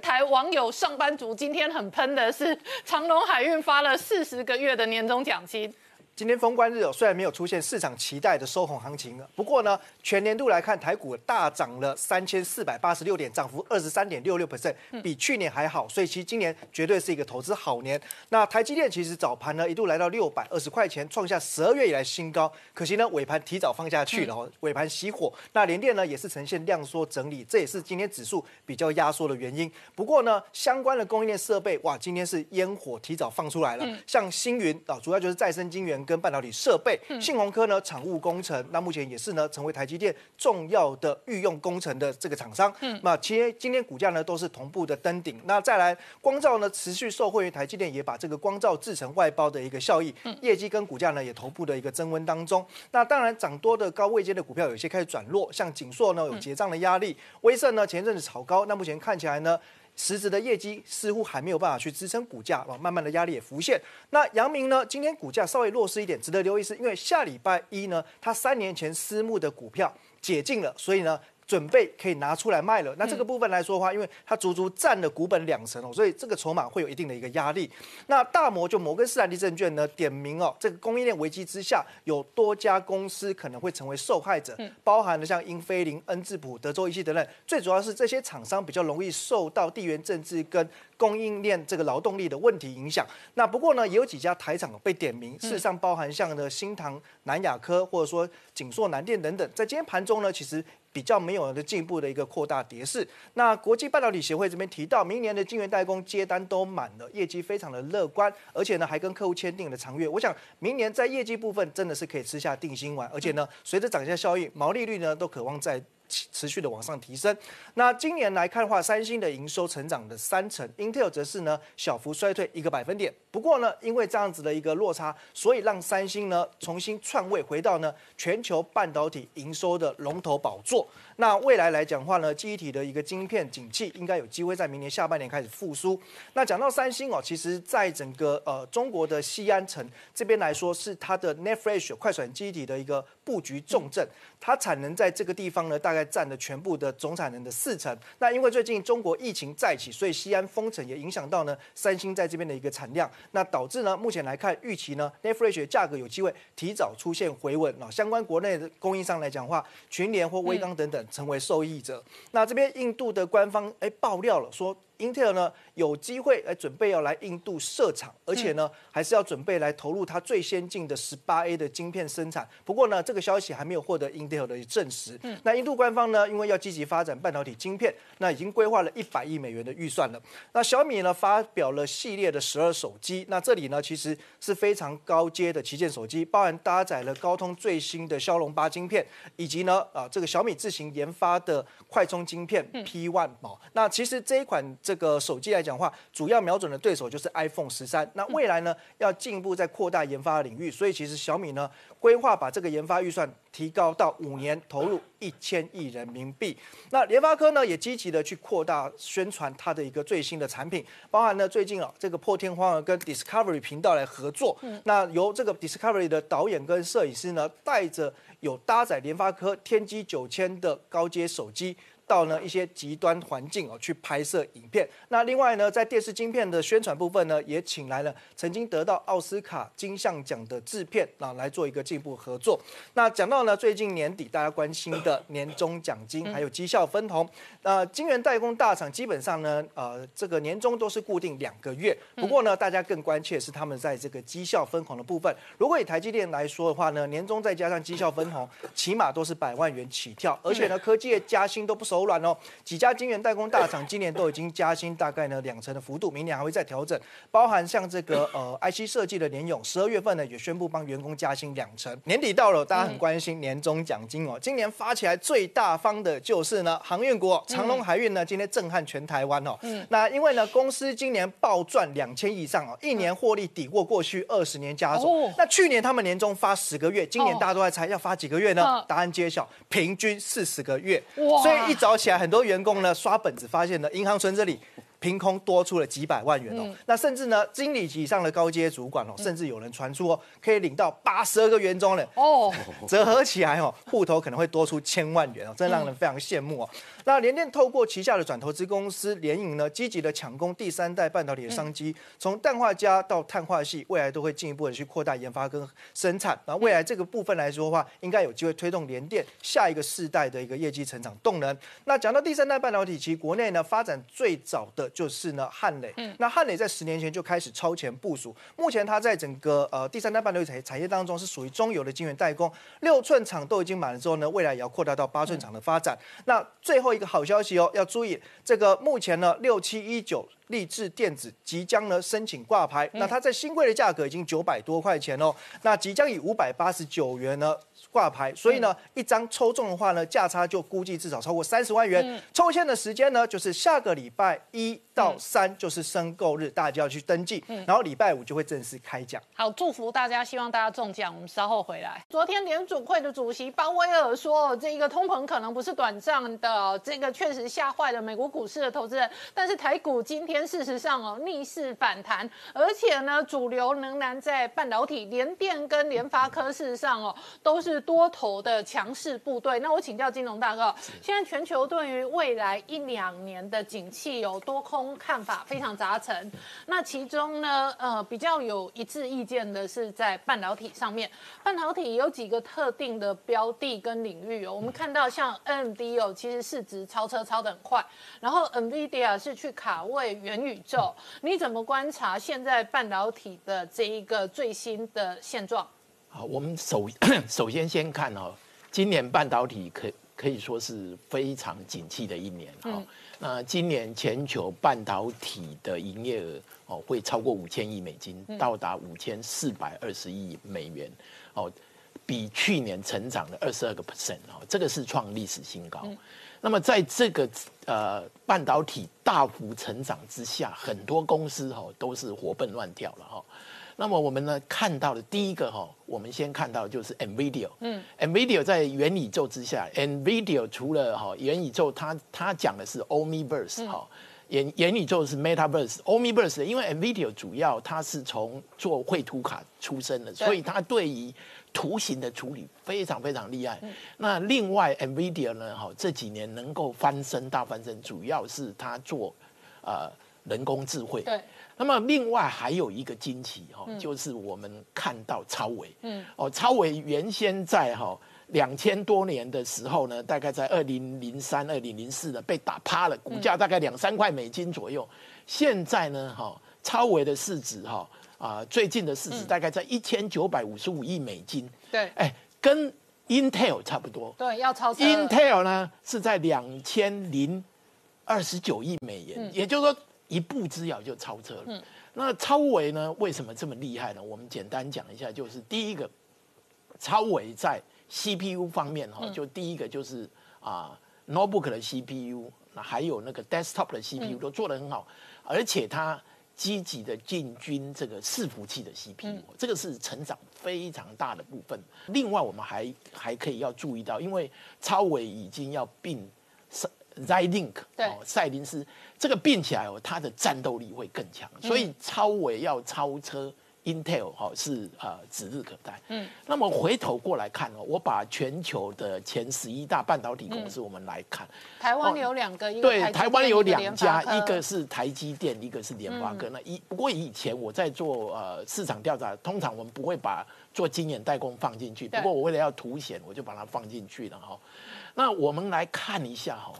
台网友上班族今天很喷的是长隆海运发了四十个月的年终奖金。今天封关日哦，虽然没有出现市场期待的收红行情不过呢，全年度来看，台股大涨了三千四百八十六点，涨幅二十三点六六 percent，比去年还好，所以其实今年绝对是一个投资好年。那台积电其实早盘呢一度来到六百二十块钱，创下十二月以来新高，可惜呢尾盘提早放下去了哦，尾盘熄火。那联电呢也是呈现量缩整理，这也是今天指数比较压缩的原因。不过呢，相关的供应链设备哇，今天是烟火提早放出来了，像星云啊，主要就是再生晶圆。跟半导体设备，信鸿科呢，产物工程，那目前也是呢，成为台积电重要的御用工程的这个厂商。嗯，那其实今天股价呢都是同步的登顶。那再来，光照呢持续受惠于台积电，也把这个光照制成外包的一个效益，业绩跟股价呢也同步的一个增温当中。那当然，涨多的高位阶的股票有些开始转弱，像锦硕呢有结账的压力，威盛呢前阵子炒高，那目前看起来呢。实质的业绩似乎还没有办法去支撑股价，啊，慢慢的压力也浮现。那阳明呢？今天股价稍微弱势一点，值得留意是，因为下礼拜一呢，它三年前私募的股票解禁了，所以呢。准备可以拿出来卖了，那这个部分来说的话，因为它足足占了股本两成哦，所以这个筹码会有一定的一个压力。那大摩就摩根士丹利证券呢点名哦，这个供应链危机之下，有多家公司可能会成为受害者，包含了像英飞凌、恩智浦、德州仪器等等。最主要是这些厂商比较容易受到地缘政治跟供应链这个劳动力的问题影响。那不过呢，也有几家台厂被点名，事实上包含像呢新唐、南亚科或者说景硕、南电等等，在今天盘中呢，其实。比较没有的进一步的一个扩大跌势。那国际半导体协会这边提到，明年的晶圆代工接单都满了，业绩非常的乐观，而且呢还跟客户签订了长约。我想明年在业绩部分真的是可以吃下定心丸，而且呢随着涨价效应，毛利率呢都渴望在。持续的往上提升。那今年来看的话，三星的营收成长的三成，Intel 则是呢小幅衰退一个百分点。不过呢，因为这样子的一个落差，所以让三星呢重新篡位，回到呢全球半导体营收的龙头宝座。那未来来讲话呢，记忆体的一个晶片景气应该有机会在明年下半年开始复苏。那讲到三星哦，其实在整个呃中国的西安城这边来说，是它的 n e t f r e s h 快闪记忆体的一个布局重镇，它产能在这个地方呢，大概占了全部的总产能的四成。那因为最近中国疫情再起，所以西安封城也影响到呢三星在这边的一个产量，那导致呢目前来看预期呢 n e f r e s h 价格有机会提早出现回稳啊。相关国内的供应商来讲话，群联或微刚等等。成为受益者。那这边印度的官方哎爆料了，说 Intel 呢有机会来准备要来印度设厂，而且呢还是要准备来投入它最先进的十八 A 的晶片生产。不过呢，这个消息还没有获得 Intel 的证实。那印度官方呢，因为要积极发展半导体晶片，那已经规划了一百亿美元的预算了。那小米呢发表了系列的十二手机，那这里呢其实是非常高阶的旗舰手机，包含搭载了高通最新的骁龙八晶片，以及呢啊这个小米自行研发的快充晶片 P One 哦。那其实这一款这个手机来讲话，主要瞄准的对手就是 iPhone 十三。那未来呢要进一步再扩大研发的领域，所以其实小米呢规划把这个研发预算提高到五年投入一千亿人民币。那联发科呢也积极的去扩大宣传它的一个最新的产品，包含呢最近啊这个破天荒的跟 Discovery 频道来合作，那由这个 Discovery 的导演跟摄影师呢带着有搭载联发科天玑九千的高阶手机。到呢一些极端环境哦去拍摄影片。那另外呢，在电视晶片的宣传部分呢，也请来了曾经得到奥斯卡金像奖的制片啊来做一个进一步合作。那讲到呢，最近年底大家关心的年终奖金还有绩效分红，那晶圆代工大厂基本上呢，呃，这个年终都是固定两个月。不过呢，大家更关切是他们在这个绩效分红的部分。如果以台积电来说的话呢，年终再加上绩效分红，起码都是百万元起跳。而且呢，科技业加薪都不手软哦，几家晶圆代工大厂今年都已经加薪大概呢两成的幅度，明年还会再调整。包含像这个 呃 IC 设计的联勇，十二月份呢也宣布帮员工加薪两成。年底到了，大家很关心年终奖金哦。今年发起来最大方的就是呢航运股，长隆海运呢今天震撼全台湾哦。嗯那因为呢公司今年暴赚两千以上哦，一年获利抵过过去二十年加总。那去年他们年终发十个月，今年大家都在猜要发几个月呢？答案揭晓，平均四十个月。所以一早起来，很多员工呢刷本子，发现呢银行存这里。凭空多出了几百万元哦，那甚至呢，经理级以上的高阶主管哦，甚至有人传出哦，可以领到八十二个元中了哦，折合起来哦，户头可能会多出千万元哦，真让人非常羡慕哦。那联电透过旗下的转投资公司联营呢，积极的抢攻第三代半导体的商机，从氮化镓到碳化系，未来都会进一步的去扩大研发跟生产。那未来这个部分来说的话，应该有机会推动联电下一个世代的一个业绩成长动能。那讲到第三代半导体，其实国内呢发展最早的就是呢汉磊。嗯那汉磊在十年前就开始超前部署，目前它在整个呃第三代半导体产产业当中是属于中游的晶圆代工，六寸厂都已经满了之后呢，未来也要扩大到八寸厂的发展。那最后一个好消息哦，要注意这个目前呢六七一九立志电子即将呢申请挂牌，那它在新贵的价格已经九百多块钱哦，那即将以五百八十九元呢。挂牌，所以呢，一张抽中的话呢，价差就估计至少超过三十万元。抽签的时间呢，就是下个礼拜一到三，就是申购日，大家就要去登记，然后礼拜五就会正式开奖。好，祝福大家，希望大家中奖。我们稍后回来。昨天联储会的主席鲍威尔说，这个通膨可能不是短暂的，这个确实吓坏了美国股市的投资人。但是台股今天事实上哦逆势反弹，而且呢，主流仍然在半导体，联电跟联发科事实上哦都是。多头的强势部队，那我请教金融大哥，现在全球对于未来一两年的景气有多空看法非常杂陈。那其中呢，呃，比较有一致意见的是在半导体上面，半导体有几个特定的标的跟领域哦。我们看到像 NMD 哦，其实市值超车超的很快，然后 NVIDIA 是去卡位元宇宙。你怎么观察现在半导体的这一个最新的现状？好，我们首 首先先看哦，今年半导体可可以说是非常景气的一年哈。那今年全球半导体的营业额哦会超过五千亿美金，到达五千四百二十亿美元哦，比去年成长了二十二个 percent 哦，这个是创历史新高。那么在这个呃半导体大幅成长之下，很多公司哈都是活蹦乱跳了哈。那么我们呢看到的第一个哈，我们先看到就是 Nvidia。嗯，Nvidia 在元宇宙之下，Nvidia 除了哈元宇宙，它它讲的是 Omniverse 哈，元元宇宙是 Metaverse。Omniverse 因为 Nvidia 主要它是从做绘图卡出身的，所以它对于图形的处理非常非常厉害。那另外 Nvidia 呢哈这几年能够翻身大翻身，主要是它做呃人工智慧。对。那么另外还有一个惊奇哈，就是我们看到超维，嗯，哦，超维原先在哈两千多年的时候呢，大概在二零零三、二零零四呢被打趴了，股价大概两三块美金左右。现在呢，哈，超维的市值哈啊，最近的市值大概在一千九百五十五亿美金。对，哎，跟 Intel 差不多。对，要超。Intel 呢是在两千零二十九亿美元，也就是说一步之遥就超车了。那超维呢为什么这么厉害呢？我们简单讲一下，就是第一个，超维在 CPU 方面哈，就第一个就是啊，notebook 的 CPU，那还有那个 desktop 的 CPU 都做得很好，而且它积极的进军这个伺服器的 CPU，这个是成长非常大的部分。另外，我们还还可以要注意到，因为超伟已经要并 Xilinx 哦，赛林斯这个并起来哦，它的战斗力会更强，所以超伟要超车 Intel 哈是呃指日可待。嗯，那么回头过来看哦，我把全球的前十一大半导体公司我们来看，台湾有两个，对，台湾有两家，一个是台积电，一个是联发科。那一不过以前我在做呃市场调查，通常我们不会把做晶圆代工放进去，不过我为了要凸显，我就把它放进去了哈。那我们来看一下哈。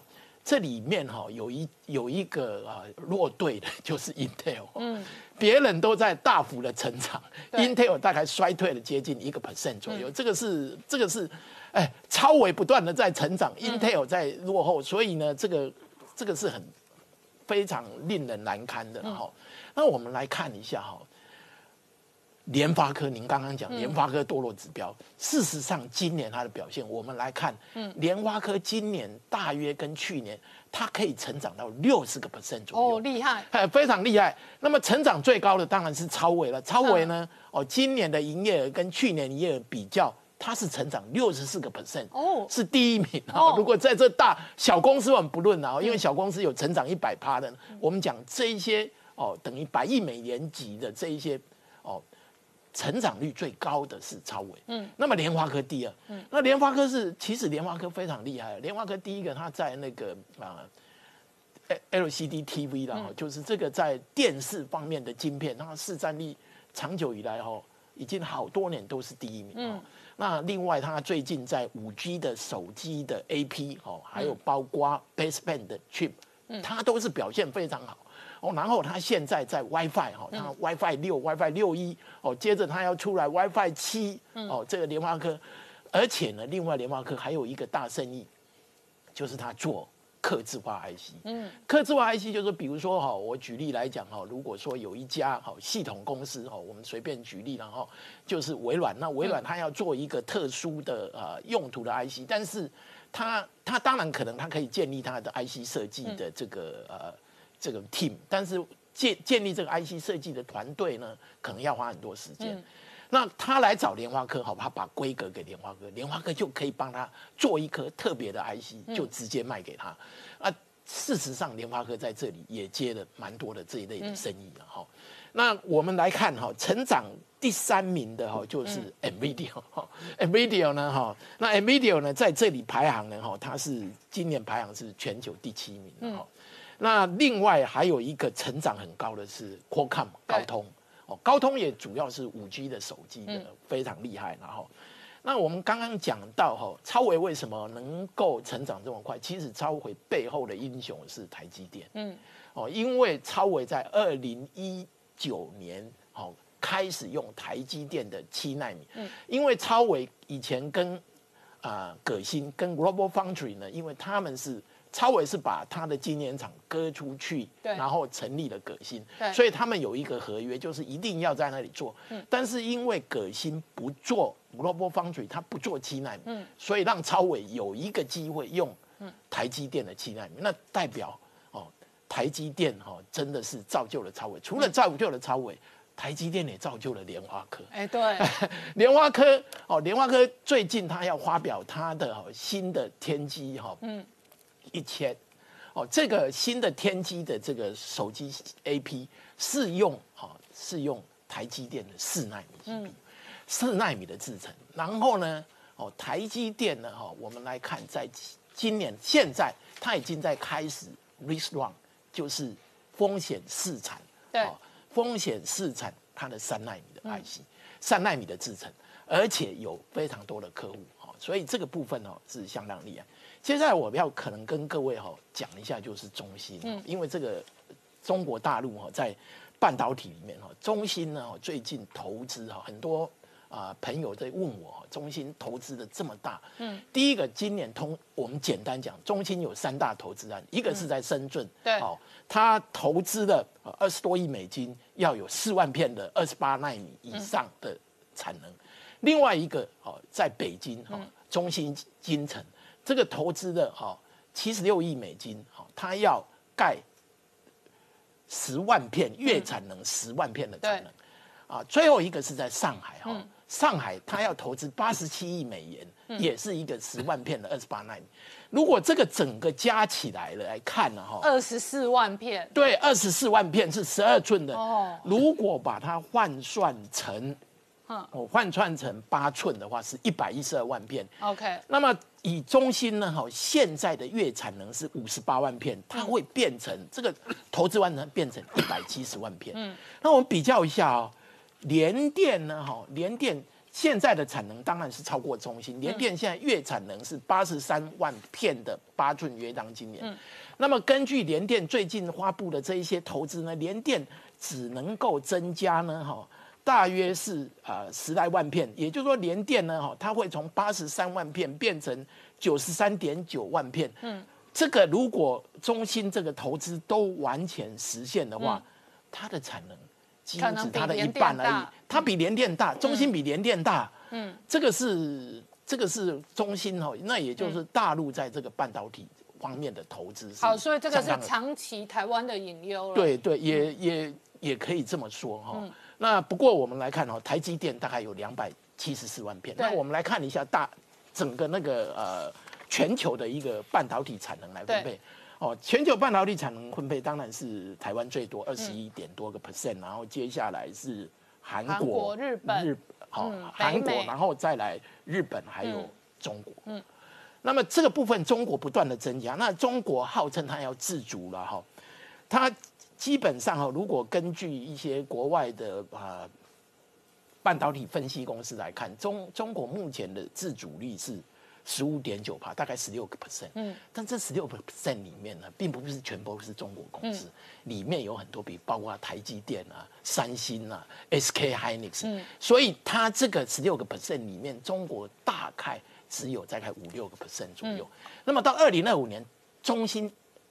这里面哈有一有一个啊落队的，就是 Intel，嗯，别人都在大幅的成长，Intel 大概衰退了接近一个 percent 左右，这个是这个是，哎，超微不断的在成长，Intel 在落后，所以呢，这个这个是很非常令人难堪的哈。那我们来看一下哈。联发科，您刚刚讲联发科堕落指标，事实上今年它的表现，我们来看，嗯，联发科今年大约跟去年，它可以成长到六十个 percent 左右，哦，厉害，哎，非常厉害。那么成长最高的当然是超伟了，超伟呢，哦，今年的营业额跟去年营业额比较，它是成长六十四个 percent，哦，是第一名。哦，如果在这大小公司我们不论啊，因为小公司有成长一百趴的，我们讲这一些哦，等于百亿美元级的这一些哦。成长率最高的是超伟，嗯，那么联发科第二，嗯，那联发科是其实联发科非常厉害，联发科第一个它在那个啊，LCD TV 的哈，就是这个在电视方面的晶片，它市占率长久以来哈，已经好多年都是第一名，嗯，那另外它最近在五 G 的手机的 AP 哦，还有包括 Baseband 的 Chip，嗯，它都是表现非常好。哦，然后它现在在 WiFi 哈，它 WiFi 六、WiFi 六一哦，接着它要出来 WiFi 七哦，这个联发科，而且呢，另外联发科还有一个大生意，就是它做刻字化 IC。嗯，刻字化 IC 就是比如说哈，我举例来讲哈，如果说有一家哈系统公司哈，我们随便举例然后就是微软，那微软它要做一个特殊的呃用途的 IC，但是它它当然可能它可以建立它的 IC 设计的这个呃。这个 team，但是建建立这个 IC 设计的团队呢，可能要花很多时间。那他来找莲花科，好，他把规格给莲花科，莲花科就可以帮他做一颗特别的 IC，就直接卖给他。啊，事实上莲花科在这里也接了蛮多的这一类的生意了哈。那我们来看哈，成长第三名的哈就是 Nvidia 哈，Nvidia 呢哈，那 Nvidia 呢在这里排行呢哈，它是今年排行是全球第七名哈。那另外还有一个成长很高的是 Qualcomm 高通哦，高通也主要是五 G 的手机的非常厉害。然后，那我们刚刚讲到哈，超维为什么能够成长这么快？其实超维背后的英雄是台积电。嗯，哦，因为超维在二零一九年哦开始用台积电的七纳米。嗯，因为超微以前跟啊葛新跟 Global Foundry 呢，因为他们是。超伟是把他的晶圆厂割出去，然后成立了葛新，所以他们有一个合约，就是一定要在那里做。嗯。但是因为葛新不做 Global Foundry，他不做七纳米，所以让超伟有一个机会用台积电的七纳米，那代表哦，台积电哈真的是造就了超伟。除了造就了超伟，台积电也造就了莲花科。哎，对，莲花科哦，莲花科最近他要发表他的新的天机哈，嗯。一千，哦，这个新的天玑的这个手机 A P 是用哈是用台积电的四纳米，四纳米的制程。然后呢，哦，台积电呢，哈，我们来看，在今年现在它已经在开始 risk run，就是风险试产，对，风险试产它的三纳米的 I C，三纳米的制程，而且有非常多的客户，哈，所以这个部分哦是相当厉害。接下来我要可能跟各位哈讲一下，就是中芯，嗯，因为这个中国大陆哈在半导体里面哈，中芯呢最近投资哈很多啊朋友在问我，中芯投资的这么大，嗯，第一个今年通我们简单讲，中芯有三大投资案，一个是在深圳，对，哦，他投资了二十多亿美金，要有四万片的二十八纳米以上的产能。另外一个哦，在北京哈，中芯金城这个投资的哈七十六亿美金哈，它要盖十万片月产能十万片的产能啊。最后一个是在上海哈，上海它要投资八十七亿美元，也是一个十万片的二十八纳米。如果这个整个加起来了来看呢哈，二十四万片，对，二十四万片是十二寸的哦。如果把它换算成我换算成八寸的话是一百一十二万片。OK，那么以中芯呢？哈，现在的月产能是五十八万片，它会变成这个投资完成变成一百七十万片。嗯，那我们比较一下哦，联电呢？哈，联电现在的产能当然是超过中芯，联电现在月产能是八十三万片的八寸约当今年。嗯，那么根据联电最近发布的这一些投资呢，联电只能够增加呢？哈。大约是啊十来万片，也就是说联电呢，哈，它会从八十三万片变成九十三点九万片。嗯，这个如果中芯这个投资都完全实现的话，它的产能几乎是它的一半而已。它比联电大，中芯比联电大。嗯，这个是这个是中芯哦，那也就是大陆在这个半导体方面的投资。好，所以这个是长期台湾的隐忧了。对对，也也也可以这么说哈。那不过我们来看哦，台积电大概有两百七十四万片。那我们来看一下大整个那个呃全球的一个半导体产能来分配。哦，全球半导体产能分配当然是台湾最多，二十一点多个 percent，然后接下来是韩国、日本、日好韩国，然后再来日本还有中国。嗯。那么这个部分中国不断的增加，那中国号称它要自主了哈，它。基本上哈，如果根据一些国外的啊半导体分析公司来看，中中国目前的自主率是十五点九帕，大概十六个 percent。嗯，但这十六个 percent 里面呢，并不是全部是中国公司，里面有很多，比包括台积电啊、三星啊、SK Hynix。嗯，所以它这个十六个 percent 里面，中国大概只有大概五六个 percent 左右。那么到二零二五年，中芯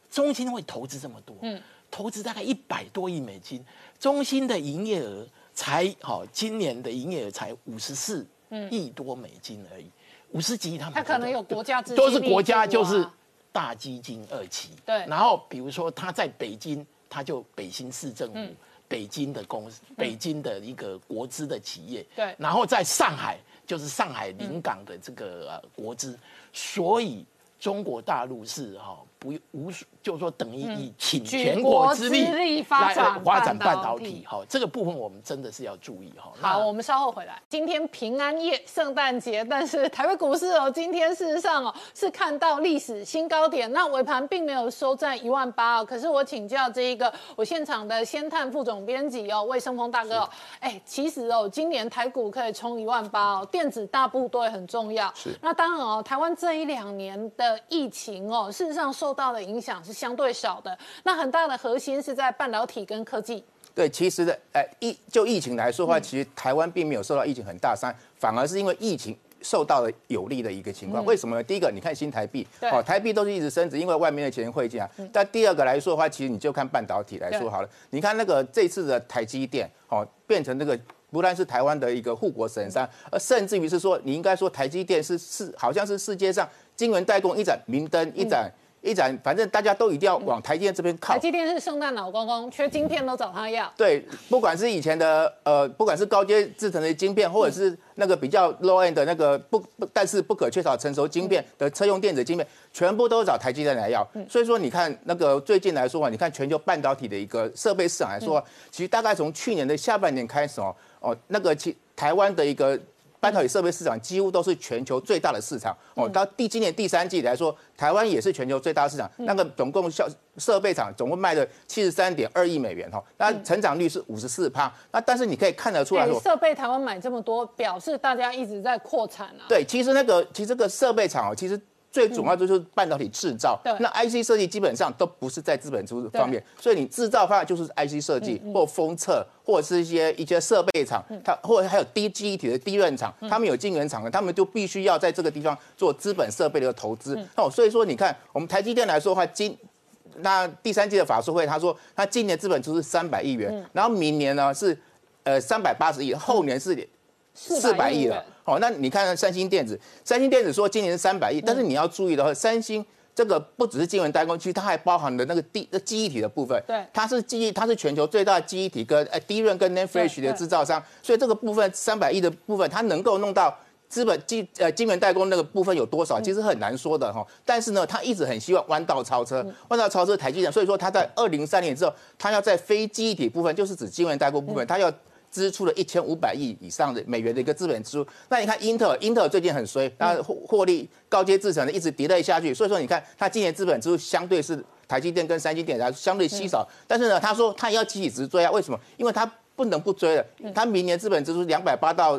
中芯会投资这么多？嗯。投资大概一百多亿美金，中心的营业额才好，今年的营业额才五十四亿多美金而已，五十几亿他们。他可能有国家资金，都是国家就是大基金二期。对。然后比如说他在北京，他就北新市政府，北京的公司，北京的一个国资的企业。对。然后在上海，就是上海临港的这个国资，所以中国大陆是哈。无无就是说等于以请全国之力来发展半导体，哈，这个部分我们真的是要注意哈。好，我们稍后回来。今天平安夜、圣诞节，但是台北股市哦，今天事实上哦是看到历史新高点，那尾盘并没有收在一万八哦。可是我请教这一个我现场的先探副总编辑哦，魏生峰大哥哦，哎，其实哦，今年台股可以冲一万八哦，电子大部队很重要。是。那当然哦，台湾这一两年的疫情哦，事实上受到的影响是相对少的，那很大的核心是在半导体跟科技。对，其实的，哎，疫就疫情来说的话，其实台湾并没有受到疫情很大伤，反而是因为疫情受到了有利的一个情况。为什么呢？第一个，你看新台币，哦，台币都是一直升值，因为外面的钱汇进来。但第二个来说的话，其实你就看半导体来说好了，你看那个这次的台积电，哦，变成这个不但是台湾的一个护国神山，而甚至于是说，你应该说台积电是世好像是世界上晶圆代工一盏明灯一盏。一盏，反正大家都一定要往台积电这边靠。台积电是圣诞老公公，缺晶片都找他要。对，不管是以前的呃，不管是高阶制成的晶片，或者是那个比较 low end 的那个不不，但是不可缺少成熟晶片的车用电子晶片，全部都找台积电来要。所以说，你看那个最近来说啊，你看全球半导体的一个设备市场来说，其实大概从去年的下半年开始哦，哦，那个其台湾的一个。半导体设备市场几乎都是全球最大的市场哦。到第今年第三季来说，台湾也是全球最大市场，那个总共销设备厂总共卖了七十三点二亿美元哈，那成长率是五十四趴。那但是你可以看得出来，设备台湾买这么多，表示大家一直在扩产啊。对，其实那个其实这个设备厂哦，其实。最主要就是半导体制造，那 IC 设计基本上都不是在资本出方面，所以你制造方面就是 IC 设计或封测，或者是一些一些设备厂，它或者还有低记忆体的低润厂，他们有晶圆厂的，他们就必须要在这个地方做资本设备的投资。哦，所以说你看我们台积电来说的话，今那第三季的法说会，他说他今年资本出是三百亿元，然后明年呢是呃三百八十亿，后年是四百亿了。好，那你看三星电子，三星电子说今年是三百亿，但是你要注意的话，三星这个不只是晶圆代工，其实它还包含了那个地那记忆体的部分。对，它是记忆，它是全球最大的记忆体跟呃低润跟 NAND Flash 的制造商，所以这个部分三百亿的部分，它能够弄到资本晶呃晶圆代工那个部分有多少，其实很难说的哈。但是呢，他一直很希望弯道超车，弯道超车台积电，所以说他在二零三年之后，他要在非记忆体部分，就是指晶圆代工部分，他要。支出了一千五百亿以上的美元的一个资本支出，那你看英特尔，英特尔最近很衰，它获获利高阶制成的一直跌落下去，所以说你看它今年资本支出相对是台积电跟三星电来相对稀少，但是呢，他说他要积极直追啊，为什么？因为他不能不追了，他明年资本支出两百八到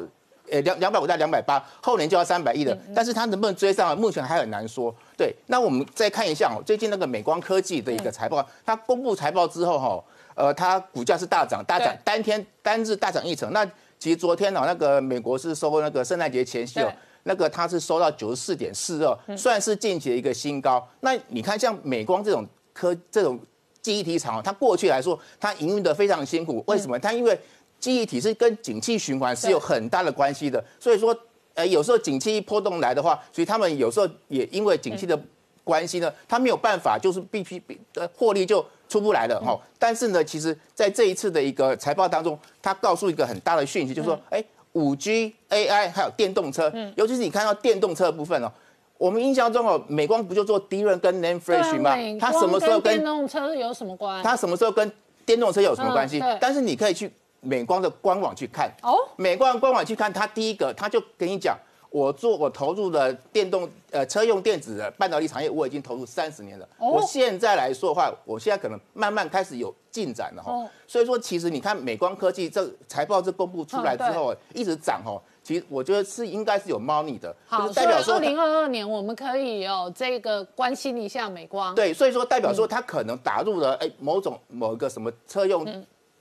呃两两百五到两百八，后年就要三百亿了，但是他能不能追上，目前还很难说。对，那我们再看一下哦，最近那个美光科技的一个财报，它公布财报之后哈。呃，它股价是大涨，大涨，当天单日大涨一成。那其实昨天哦，那个美国是收那个圣诞节前夕哦，那个它是收到九十四点四二，算是近期的一个新高。那你看像美光这种科这种记忆体厂，它过去来说它营运的非常辛苦，为什么？它因为记忆体是跟景气循环是有很大的关系的，所以说，呃，有时候景气波动来的话，所以他们有时候也因为景气的关系呢，它没有办法，就是必须呃获利就。出不来了哈，但是呢，其实在这一次的一个财报当中，它告诉一个很大的讯息，就是说，哎，五 G、AI 还有电动车，尤其是你看到电动车的部分哦，我们印象中哦，美光不就做低润跟 Name Fresh 吗？它什么时候跟电动车有什么关？它什么时候跟电动车有什么关系？但是你可以去美光的官网去看哦，美光官网去看，它第一个，它就跟你讲。我做我投入的电动呃车用电子的半导体产业，我已经投入三十年了。我现在来说的话，我现在可能慢慢开始有进展了哈。所以说，其实你看美光科技这财报这公布出来之后，一直涨哦。其实我觉得是应该是有猫腻的。好，代表说二零二二年我们可以有这个关心一下美光。对，所以说代表说它可能打入了哎某种某一个什么车用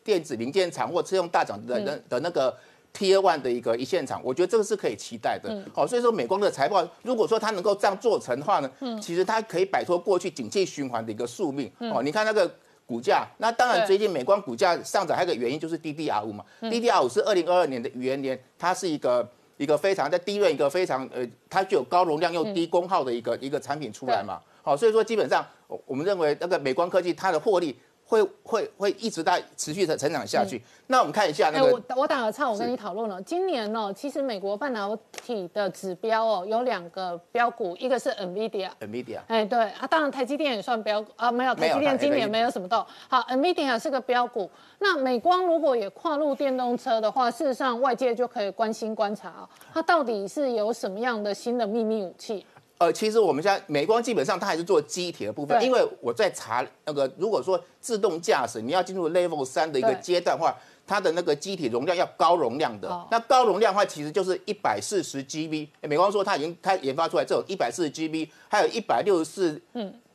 电子零件厂或车用大厂的的的那个。Tier One 的一个一线厂，我觉得这个是可以期待的。好，所以说美光的财报，如果说它能够这样做成的话呢，其实它可以摆脱过去景气循环的一个宿命。哦，你看那个股价，那当然最近美光股价上涨还有个原因就是 DDR 五嘛，DDR 五是二零二二年的元年，它是一个一个非常在低润一个非常呃，它具有高容量又低功耗的一个一个产品出来嘛。好，所以说基本上我们认为那个美光科技它的获利。会会会一直在持续的成长下去。那我们看一下那个，我我打个岔，我跟你讨论了。今年哦，其实美国半导体的指标哦，有两个标股，一个是 NVIDIA，NVIDIA，哎对啊，当然台积电也算标啊，没有台积电今年没有什么动。好，NVIDIA 是个标股。那美光如果也跨入电动车的话，事实上外界就可以关心观察啊，它到底是有什么样的新的秘密武器？呃，其实我们现在美光基本上它还是做机体的部分，因为我在查那个，如果说自动驾驶你要进入 Level 三的一个阶段的话，它的那个机体容量要高容量的。那高容量的话，其实就是一百四十 GB。美光说它已经开研发出来这种一百四十 GB，还有一百六十四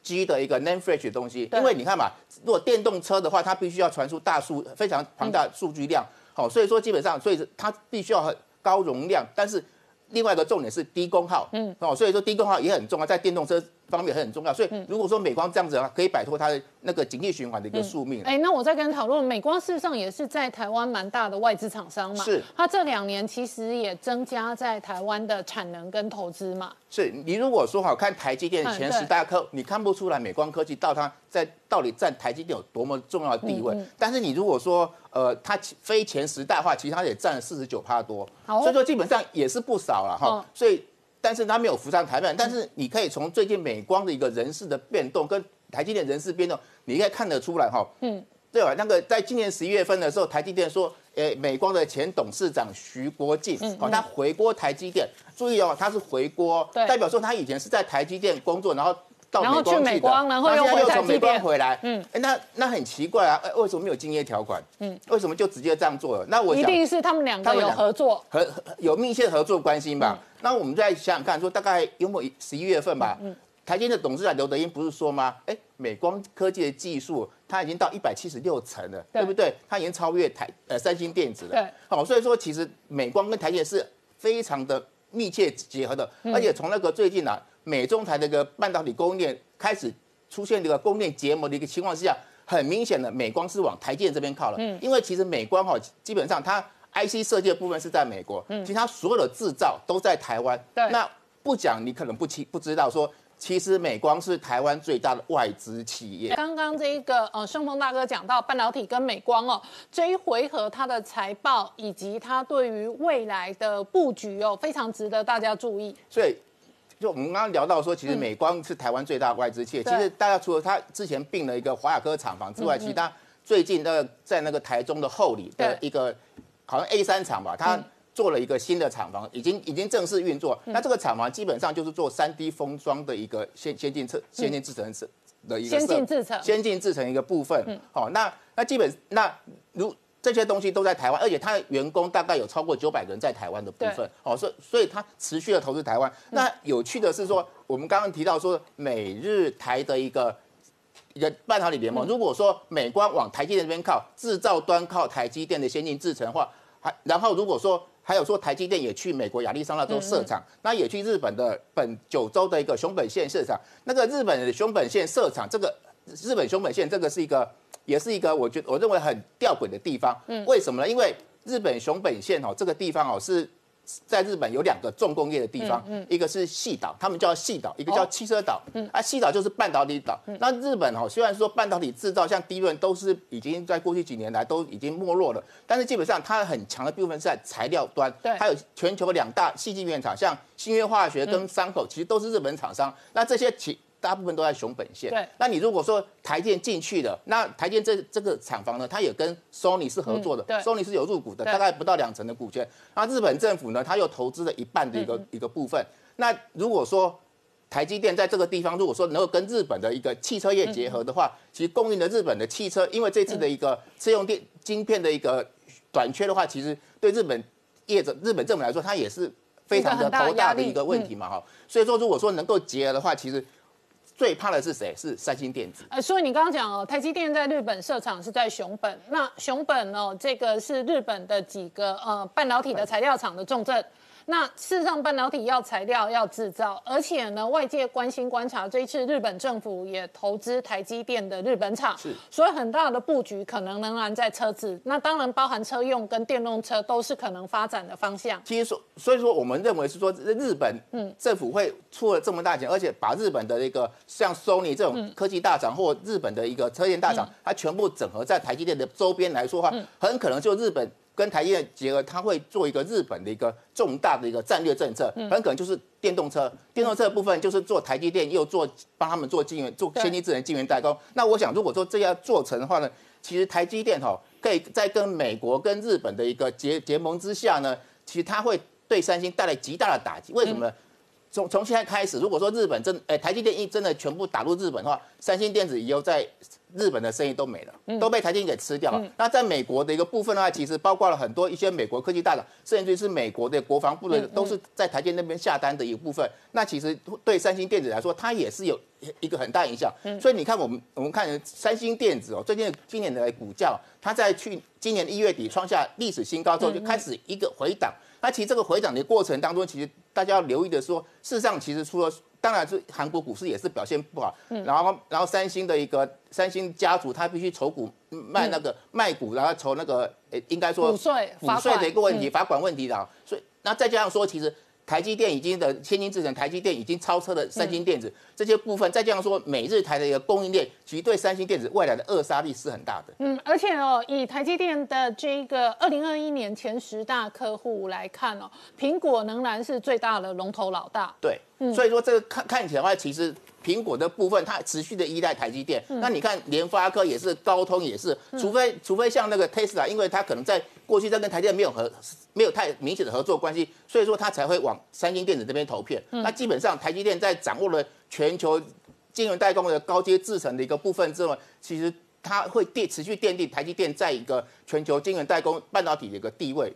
G 的一个 Name Flash 的东西。因为你看嘛，如果电动车的话，它必须要传输大数非常庞大数据量，好，所以说基本上，所以它必须要很高容量，但是。另外一个重点是低功耗，嗯，哦，所以说低功耗也很重要，在电动车。方面很重要，所以如果说美光这样子的话，可以摆脱它的那个经济循环的一个宿命。哎，那我再跟你讨论，美光事实上也是在台湾蛮大的外资厂商嘛，是。它这两年其实也增加在台湾的产能跟投资嘛。是你如果说好看台积电前十大科，你看不出来美光科技到它在到底占台积电有多么重要的地位。但是你如果说呃它非前十大的话，其实它也占了四十九趴多，所以说基本上也是不少了哈。所以。但是它没有浮上台面，但是你可以从最近美光的一个人事的变动跟台积电人事变动，你应该看得出来哈。嗯，对吧？那个在今年十一月份的时候，台积电说，诶，美光的前董事长徐国进，哦，他回锅台积电，注意哦，他是回锅，代表说他以前是在台积电工作，然后到美光去的，然后又回从美光回来，嗯，那那很奇怪啊，为什么没有竞业条款？嗯，为什么就直接这样做了？那我一定是他们两个有合作，和有密切合作关系吧？那我们再想想看，说大概有没有十一月份吧？嗯。台积的董事长刘德英不是说吗？哎，美光科技的技术，它已经到一百七十六层了，对不对？它已经超越台呃三星电子了。对，好，所以说其实美光跟台积是非常的密切结合的，而且从那个最近啊，美中台的一个半导体供应链开始出现这个供应链结盟的一个情况之下，很明显的美光是往台积这边靠了。嗯，因为其实美光哈，基本上它 IC 设计的部分是在美国，嗯，其实它所有的制造都在台湾。对，那不讲你可能不清不知道说。其实美光是台湾最大的外资企业。刚刚这一个呃，顺丰大哥讲到半导体跟美光哦，这一回合它的财报以及它对于未来的布局哦，非常值得大家注意。所以，就我们刚刚聊到说，其实美光是台湾最大的外资企业。其实大家除了它之前并了一个华亚科厂房之外，其他最近的在那个台中的后里的一个好像 A 三厂吧，它。做了一个新的厂房，已经已经正式运作。那这个厂房基本上就是做三 D 封装的一个先先进测先进制程是的一个先进制程先进制程一个部分。好，那那基本那如这些东西都在台湾，而且他的员工大概有超过九百人在台湾的部分。哦，所以所以他持续的投资台湾。那有趣的是说，我们刚刚提到说美日台的一个一个半导体联盟。如果说美光往台积电这边靠，制造端靠台积电的先进制程的话，还然后如果说还有说台积电也去美国亚利桑那州设厂，那也去日本的本九州的一个熊本县设厂。那个日本的熊本县设厂，这个日本熊本县这个是一个，也是一个我觉我认为很吊诡的地方。嗯，为什么呢？因为日本熊本县哦，这个地方哦是。在日本有两个重工业的地方，一个是细岛，他们叫细岛，一个叫汽车岛。嗯啊，细岛就是半导体岛。那日本哦，虽然说半导体制造像低润都是已经在过去几年来都已经没落了，但是基本上它很强的部分是在材料端。对，还有全球两大细晶圆厂，像新月化学跟三口，其实都是日本厂商。那这些其大部分都在熊本县。对，那你如果说台电进去了，那台电这这个厂房呢，它也跟 Sony 是合作的。对，Sony 是有入股的，大概不到两成的股权。那日本政府呢，它又投资了一半的一个一个部分。那如果说台积电在这个地方，如果说能够跟日本的一个汽车业结合的话，其实供应了日本的汽车，因为这次的一个车用电晶片的一个短缺的话，其实对日本业者、日本政府来说，它也是非常的头大的一个问题嘛，哈。所以说，如果说能够结合的话，其实。最怕的是谁？是三星电子。呃，所以你刚刚讲哦，台积电在日本设厂是在熊本，那熊本呢，这个是日本的几个呃半导体的材料厂的重镇。那事实上，半导体要材料要制造，而且呢，外界关心观察，这一次日本政府也投资台积电的日本厂，是，所以很大的布局可能仍然在车子。那当然包含车用跟电动车都是可能发展的方向。其实说，所以说我们认为是说，日本嗯政府会出了这么大钱，而且把日本的一个像 Sony 这种科技大厂或日本的一个车电大厂，它全部整合在台积电的周边来说话，很可能就日本。跟台积电结合，它会做一个日本的一个重大的一个战略政策，很可能就是电动车。电动车的部分就是做台积电，又做帮他们做晶圆，做先进智能晶圆代工。那我想，如果说这要做成的话呢，其实台积电哈，可以在跟美国跟日本的一个结结盟之下呢，其实它会对三星带来极大的打击。为什么呢？从从现在开始，如果说日本真，哎，台积电一真的全部打入日本的话，三星电子以后在日本的生意都没了，都被台积电给吃掉了。那在美国的一个部分的话，其实包括了很多一些美国科技大厂，甚至是美国的国防部的，都是在台积电那边下单的一个部分。那其实对三星电子来说，它也是有一个很大影响。所以你看，我们我们看三星电子哦，最近今年的股价，它在去今年一月底创下历史新高之后，就开始一个回档。那其实这个回涨的过程当中，其实大家要留意的说，事实上其实除了当然是韩国股市也是表现不好，嗯，然后然后三星的一个三星家族，他必须筹股卖那个卖股，然后筹那个诶，应该说股税股税的一个问题，罚款问题的，所以那再加上说，其实。台积电已经的先进制程，台积电已经超车了三星电子这些部分，再加上说，美日台的一个供应链，其实对三星电子未来的扼杀力是很大的。嗯，而且哦，以台积电的这个二零二一年前十大客户来看哦，苹果仍然是最大的龙头老大。对，所以说这个看看起来的话，其实苹果的部分，它持续的依赖台积电。那你看联发科也是，高通也是，除非除非像那个 Tesla，因为它可能在过去在跟台积电没有合没有太明显的合作关系，所以说它才会往三星电子这边投片。那基本上台积电在掌握了全球晶圆代工的高阶制程的一个部分之后，其实它会奠持续奠定台积电在一个全球晶圆代工半导体的一个地位。